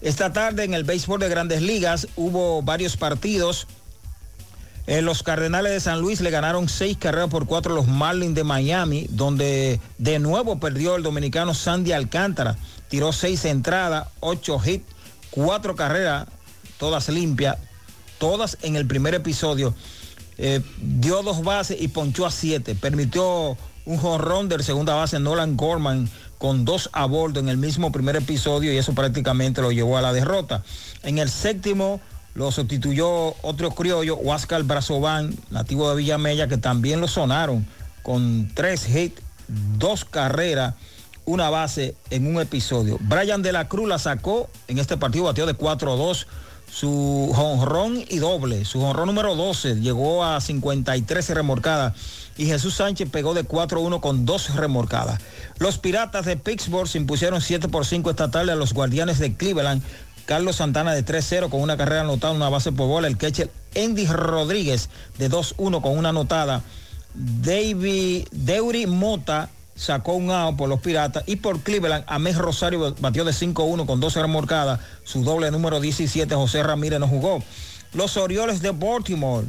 S71: Esta tarde en el béisbol de grandes ligas hubo varios partidos. Eh, los Cardenales de San Luis le ganaron seis carreras por cuatro a los Marlins de Miami, donde de nuevo perdió el dominicano Sandy Alcántara. Tiró seis entradas, ocho hits, cuatro carreras, todas limpias, todas en el primer episodio. Eh, dio dos bases y ponchó a siete. Permitió un jonrón del segunda base Nolan Gorman con dos a bordo en el mismo primer episodio y eso prácticamente lo llevó a la derrota. En el séptimo lo sustituyó otro criollo, Huáscar Brazovan, nativo de Villamella, que también lo sonaron con tres hits, dos carreras, una base en un episodio. Brian de la Cruz la sacó en este partido, batió de 4-2 su jonrón y doble. Su jonrón número 12 llegó a 53 remorcadas y Jesús Sánchez pegó de 4-1 con dos remorcadas. Los Piratas de Pittsburgh se impusieron 7 por 5 esta tarde a los Guardianes de Cleveland. Carlos Santana de 3-0 con una carrera anotada, una base por bola. El catcher Andy Rodríguez de 2-1 con una anotada. David Deuri Mota sacó un out por los Piratas y por Cleveland, Amés Rosario batió de 5-1 con 12 remorcadas. Su doble número 17, José Ramírez, no jugó. Los Orioles de Baltimore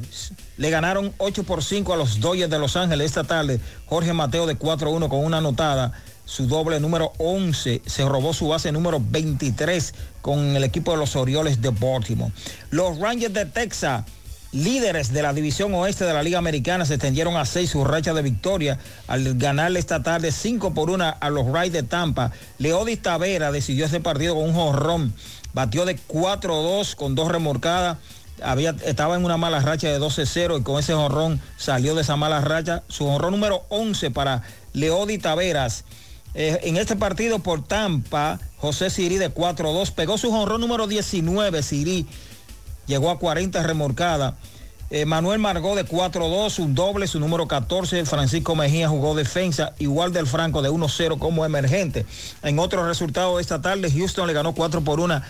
S71: le ganaron 8 por 5 a los Dodgers de Los Ángeles esta tarde. Jorge Mateo de 4-1 con una anotada. Su doble número 11 se robó su base número 23 con el equipo de los Orioles de Baltimore. Los Rangers de Texas líderes de la división oeste de la Liga Americana se extendieron a seis su racha de victoria al ganarle esta tarde 5 por 1 a los Rays de Tampa. Leodis Tavera decidió ese partido con un jorrón. Batió de 4-2 con dos remorcadas. Había, estaba en una mala racha de 12-0 y con ese jorrón salió de esa mala racha. Su jorrón número 11 para Leodi Taveras. Eh, en este partido por Tampa, José Siri de 4-2 pegó su jonrón número 19. Siri llegó a 40 remorcadas. Eh, Manuel Margó de 4-2, un doble, su número 14. Francisco Mejía jugó defensa, igual del Franco de 1-0 como emergente. En otro resultado esta tarde, Houston le ganó 4 por 1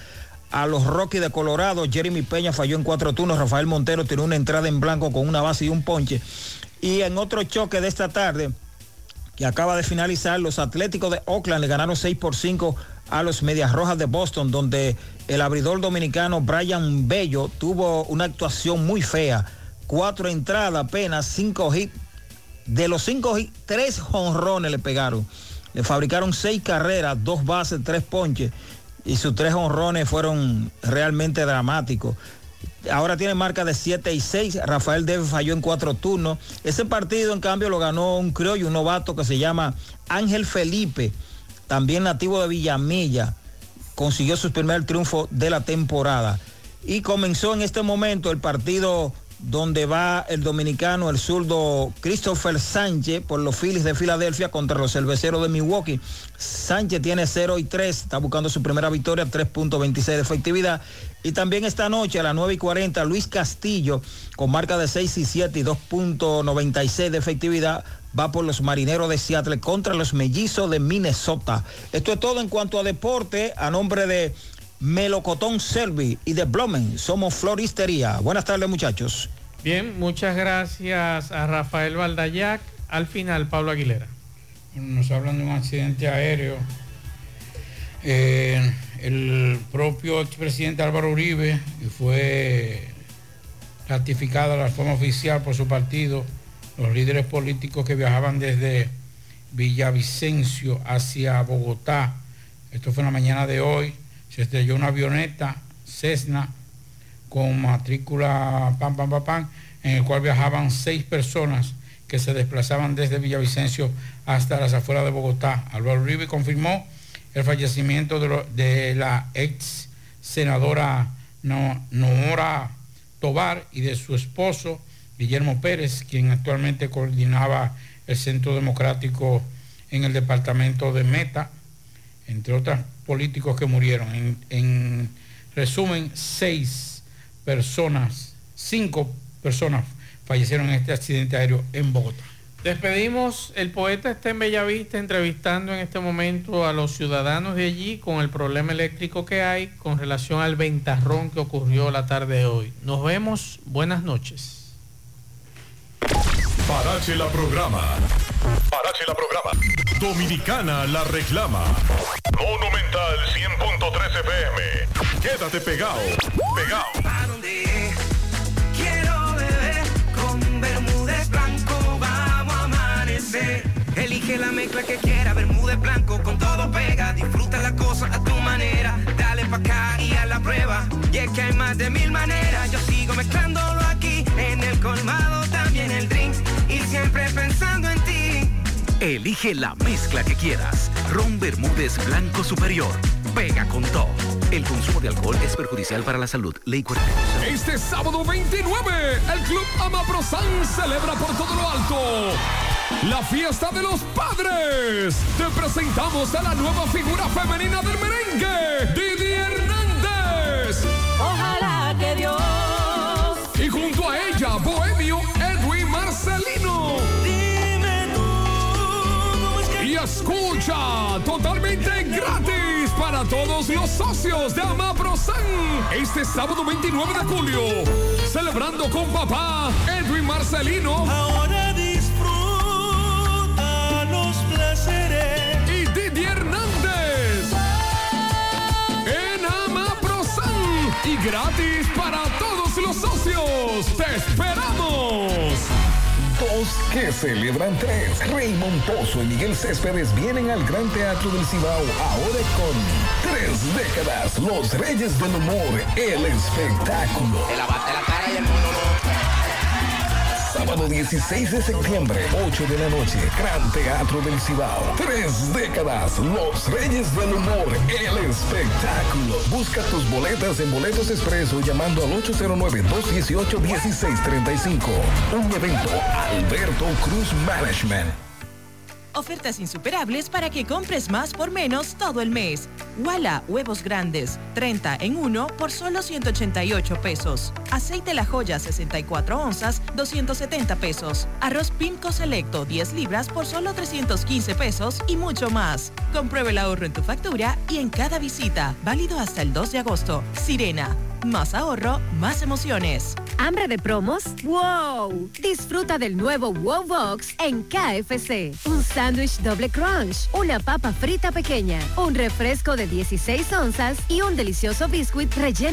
S71: a los Rockies de Colorado. Jeremy Peña falló en cuatro turnos. Rafael Montero tiene una entrada en blanco con una base y un ponche. Y en otro choque de esta tarde, que acaba de finalizar, los Atléticos de Oakland le ganaron 6 por 5 a los Medias Rojas de Boston, donde el abridor dominicano Brian Bello tuvo una actuación muy fea. Cuatro entradas apenas, cinco hits. De los cinco hits, tres jonrones le pegaron. Le fabricaron seis carreras, dos bases, tres ponches. Y sus tres honrones fueron realmente dramáticos. Ahora tiene marca de 7 y 6. Rafael Deve falló en cuatro turnos. Ese partido, en cambio, lo ganó un criollo, un novato que se llama Ángel Felipe, también nativo de Villamilla. Consiguió su primer triunfo de la temporada. Y comenzó en este momento el partido donde va el dominicano, el zurdo Christopher Sánchez por los Phillies de Filadelfia contra los cerveceros de Milwaukee. Sánchez tiene 0 y 3, está buscando su primera victoria, 3.26 de efectividad. Y también esta noche a las 9 y 40, Luis Castillo con marca de 6 y 7 y 2.96 de efectividad va por los marineros de Seattle contra los mellizos de Minnesota. Esto es todo en cuanto a deporte, a nombre de Melocotón Selvi y de Blomen. Somos Floristería. Buenas tardes, muchachos.
S58: Bien, muchas gracias a Rafael Valdayac. Al final, Pablo Aguilera.
S12: Nos hablan de un accidente aéreo. Eh, el propio expresidente Álvaro Uribe fue ratificado la forma oficial por su partido, los líderes políticos que viajaban desde Villavicencio hacia Bogotá. Esto fue en la mañana de hoy. Se estrelló una avioneta Cessna con matrícula pam, pam, pam, pam, en el cual viajaban seis personas que se desplazaban desde Villavicencio hasta las afueras de Bogotá. Álvaro Uribe confirmó el fallecimiento de, de la ex senadora no, Noora Tobar y de su esposo Guillermo Pérez, quien actualmente coordinaba el Centro Democrático en el departamento de Meta, entre otros políticos que murieron. En, en resumen, seis personas, cinco personas fallecieron en este accidente aéreo en Bogotá.
S11: Despedimos, el poeta está en Bellavista entrevistando en este momento a los ciudadanos de allí con el problema eléctrico que hay con relación al ventarrón que ocurrió la tarde de hoy. Nos vemos, buenas noches.
S72: Parache la programa. Parache la programa. Dominicana la reclama. Monumental 100.13 FM. Quédate pegado. Pegado.
S41: Quiero beber con Bermúdez blanco, vamos a amanecer. Elige la mezcla que quiera, Bermúdez blanco, con todo pega. Disfruta la cosa a tu manera, dale pa' acá y a la prueba. Y es que hay más de mil maneras, yo sigo mezclándolo aquí, en el colmado siempre pensando en ti.
S8: Elige la mezcla que quieras. Ron Bermúdez Blanco Superior. Pega con todo. El consumo de alcohol es perjudicial para la salud. Ley 42.
S10: Este sábado 29, el Club Amaprosan celebra por todo lo alto la fiesta de los padres. Te presentamos a la nueva figura femenina del merengue, Didi Hernández.
S41: Ojalá que Dios
S10: Y junto a ella, Bohemio escucha, totalmente gratis para todos los socios de Amaprosan. Este sábado 29 de julio, celebrando con papá Edwin Marcelino.
S41: Ahora disfruta los placeres.
S10: Y Didi Hernández. En Amaprosan. Y gratis para todos los socios. ¡Te esperamos!
S65: Que celebran tres. Raymond Pozo y Miguel Céspedes vienen al Gran Teatro del Cibao ahora con tres décadas. Los Reyes del Humor, el espectáculo. Sábado 16 de septiembre, 8 de la noche, Gran Teatro del Cibao. Tres décadas, Los Reyes del Humor, el espectáculo. Busca tus boletas en Boletos Expreso llamando al 809-218-1635. Un evento Alberto Cruz Management.
S73: Ofertas insuperables para que compres más por menos todo el mes. Wala, huevos grandes, 30 en 1 por solo 188 pesos. Aceite La Joya, 64 onzas, 270 pesos. Arroz Pimco Selecto, 10 libras por solo 315 pesos y mucho más. Compruebe el ahorro en tu factura y en cada visita. Válido hasta el 2 de agosto. Sirena. Más ahorro, más emociones.
S74: ¿Hambre de promos? ¡Wow! Disfruta del nuevo Wow Box en KFC. Un sándwich doble crunch, una papa frita pequeña, un refresco de 16 onzas y un delicioso biscuit relleno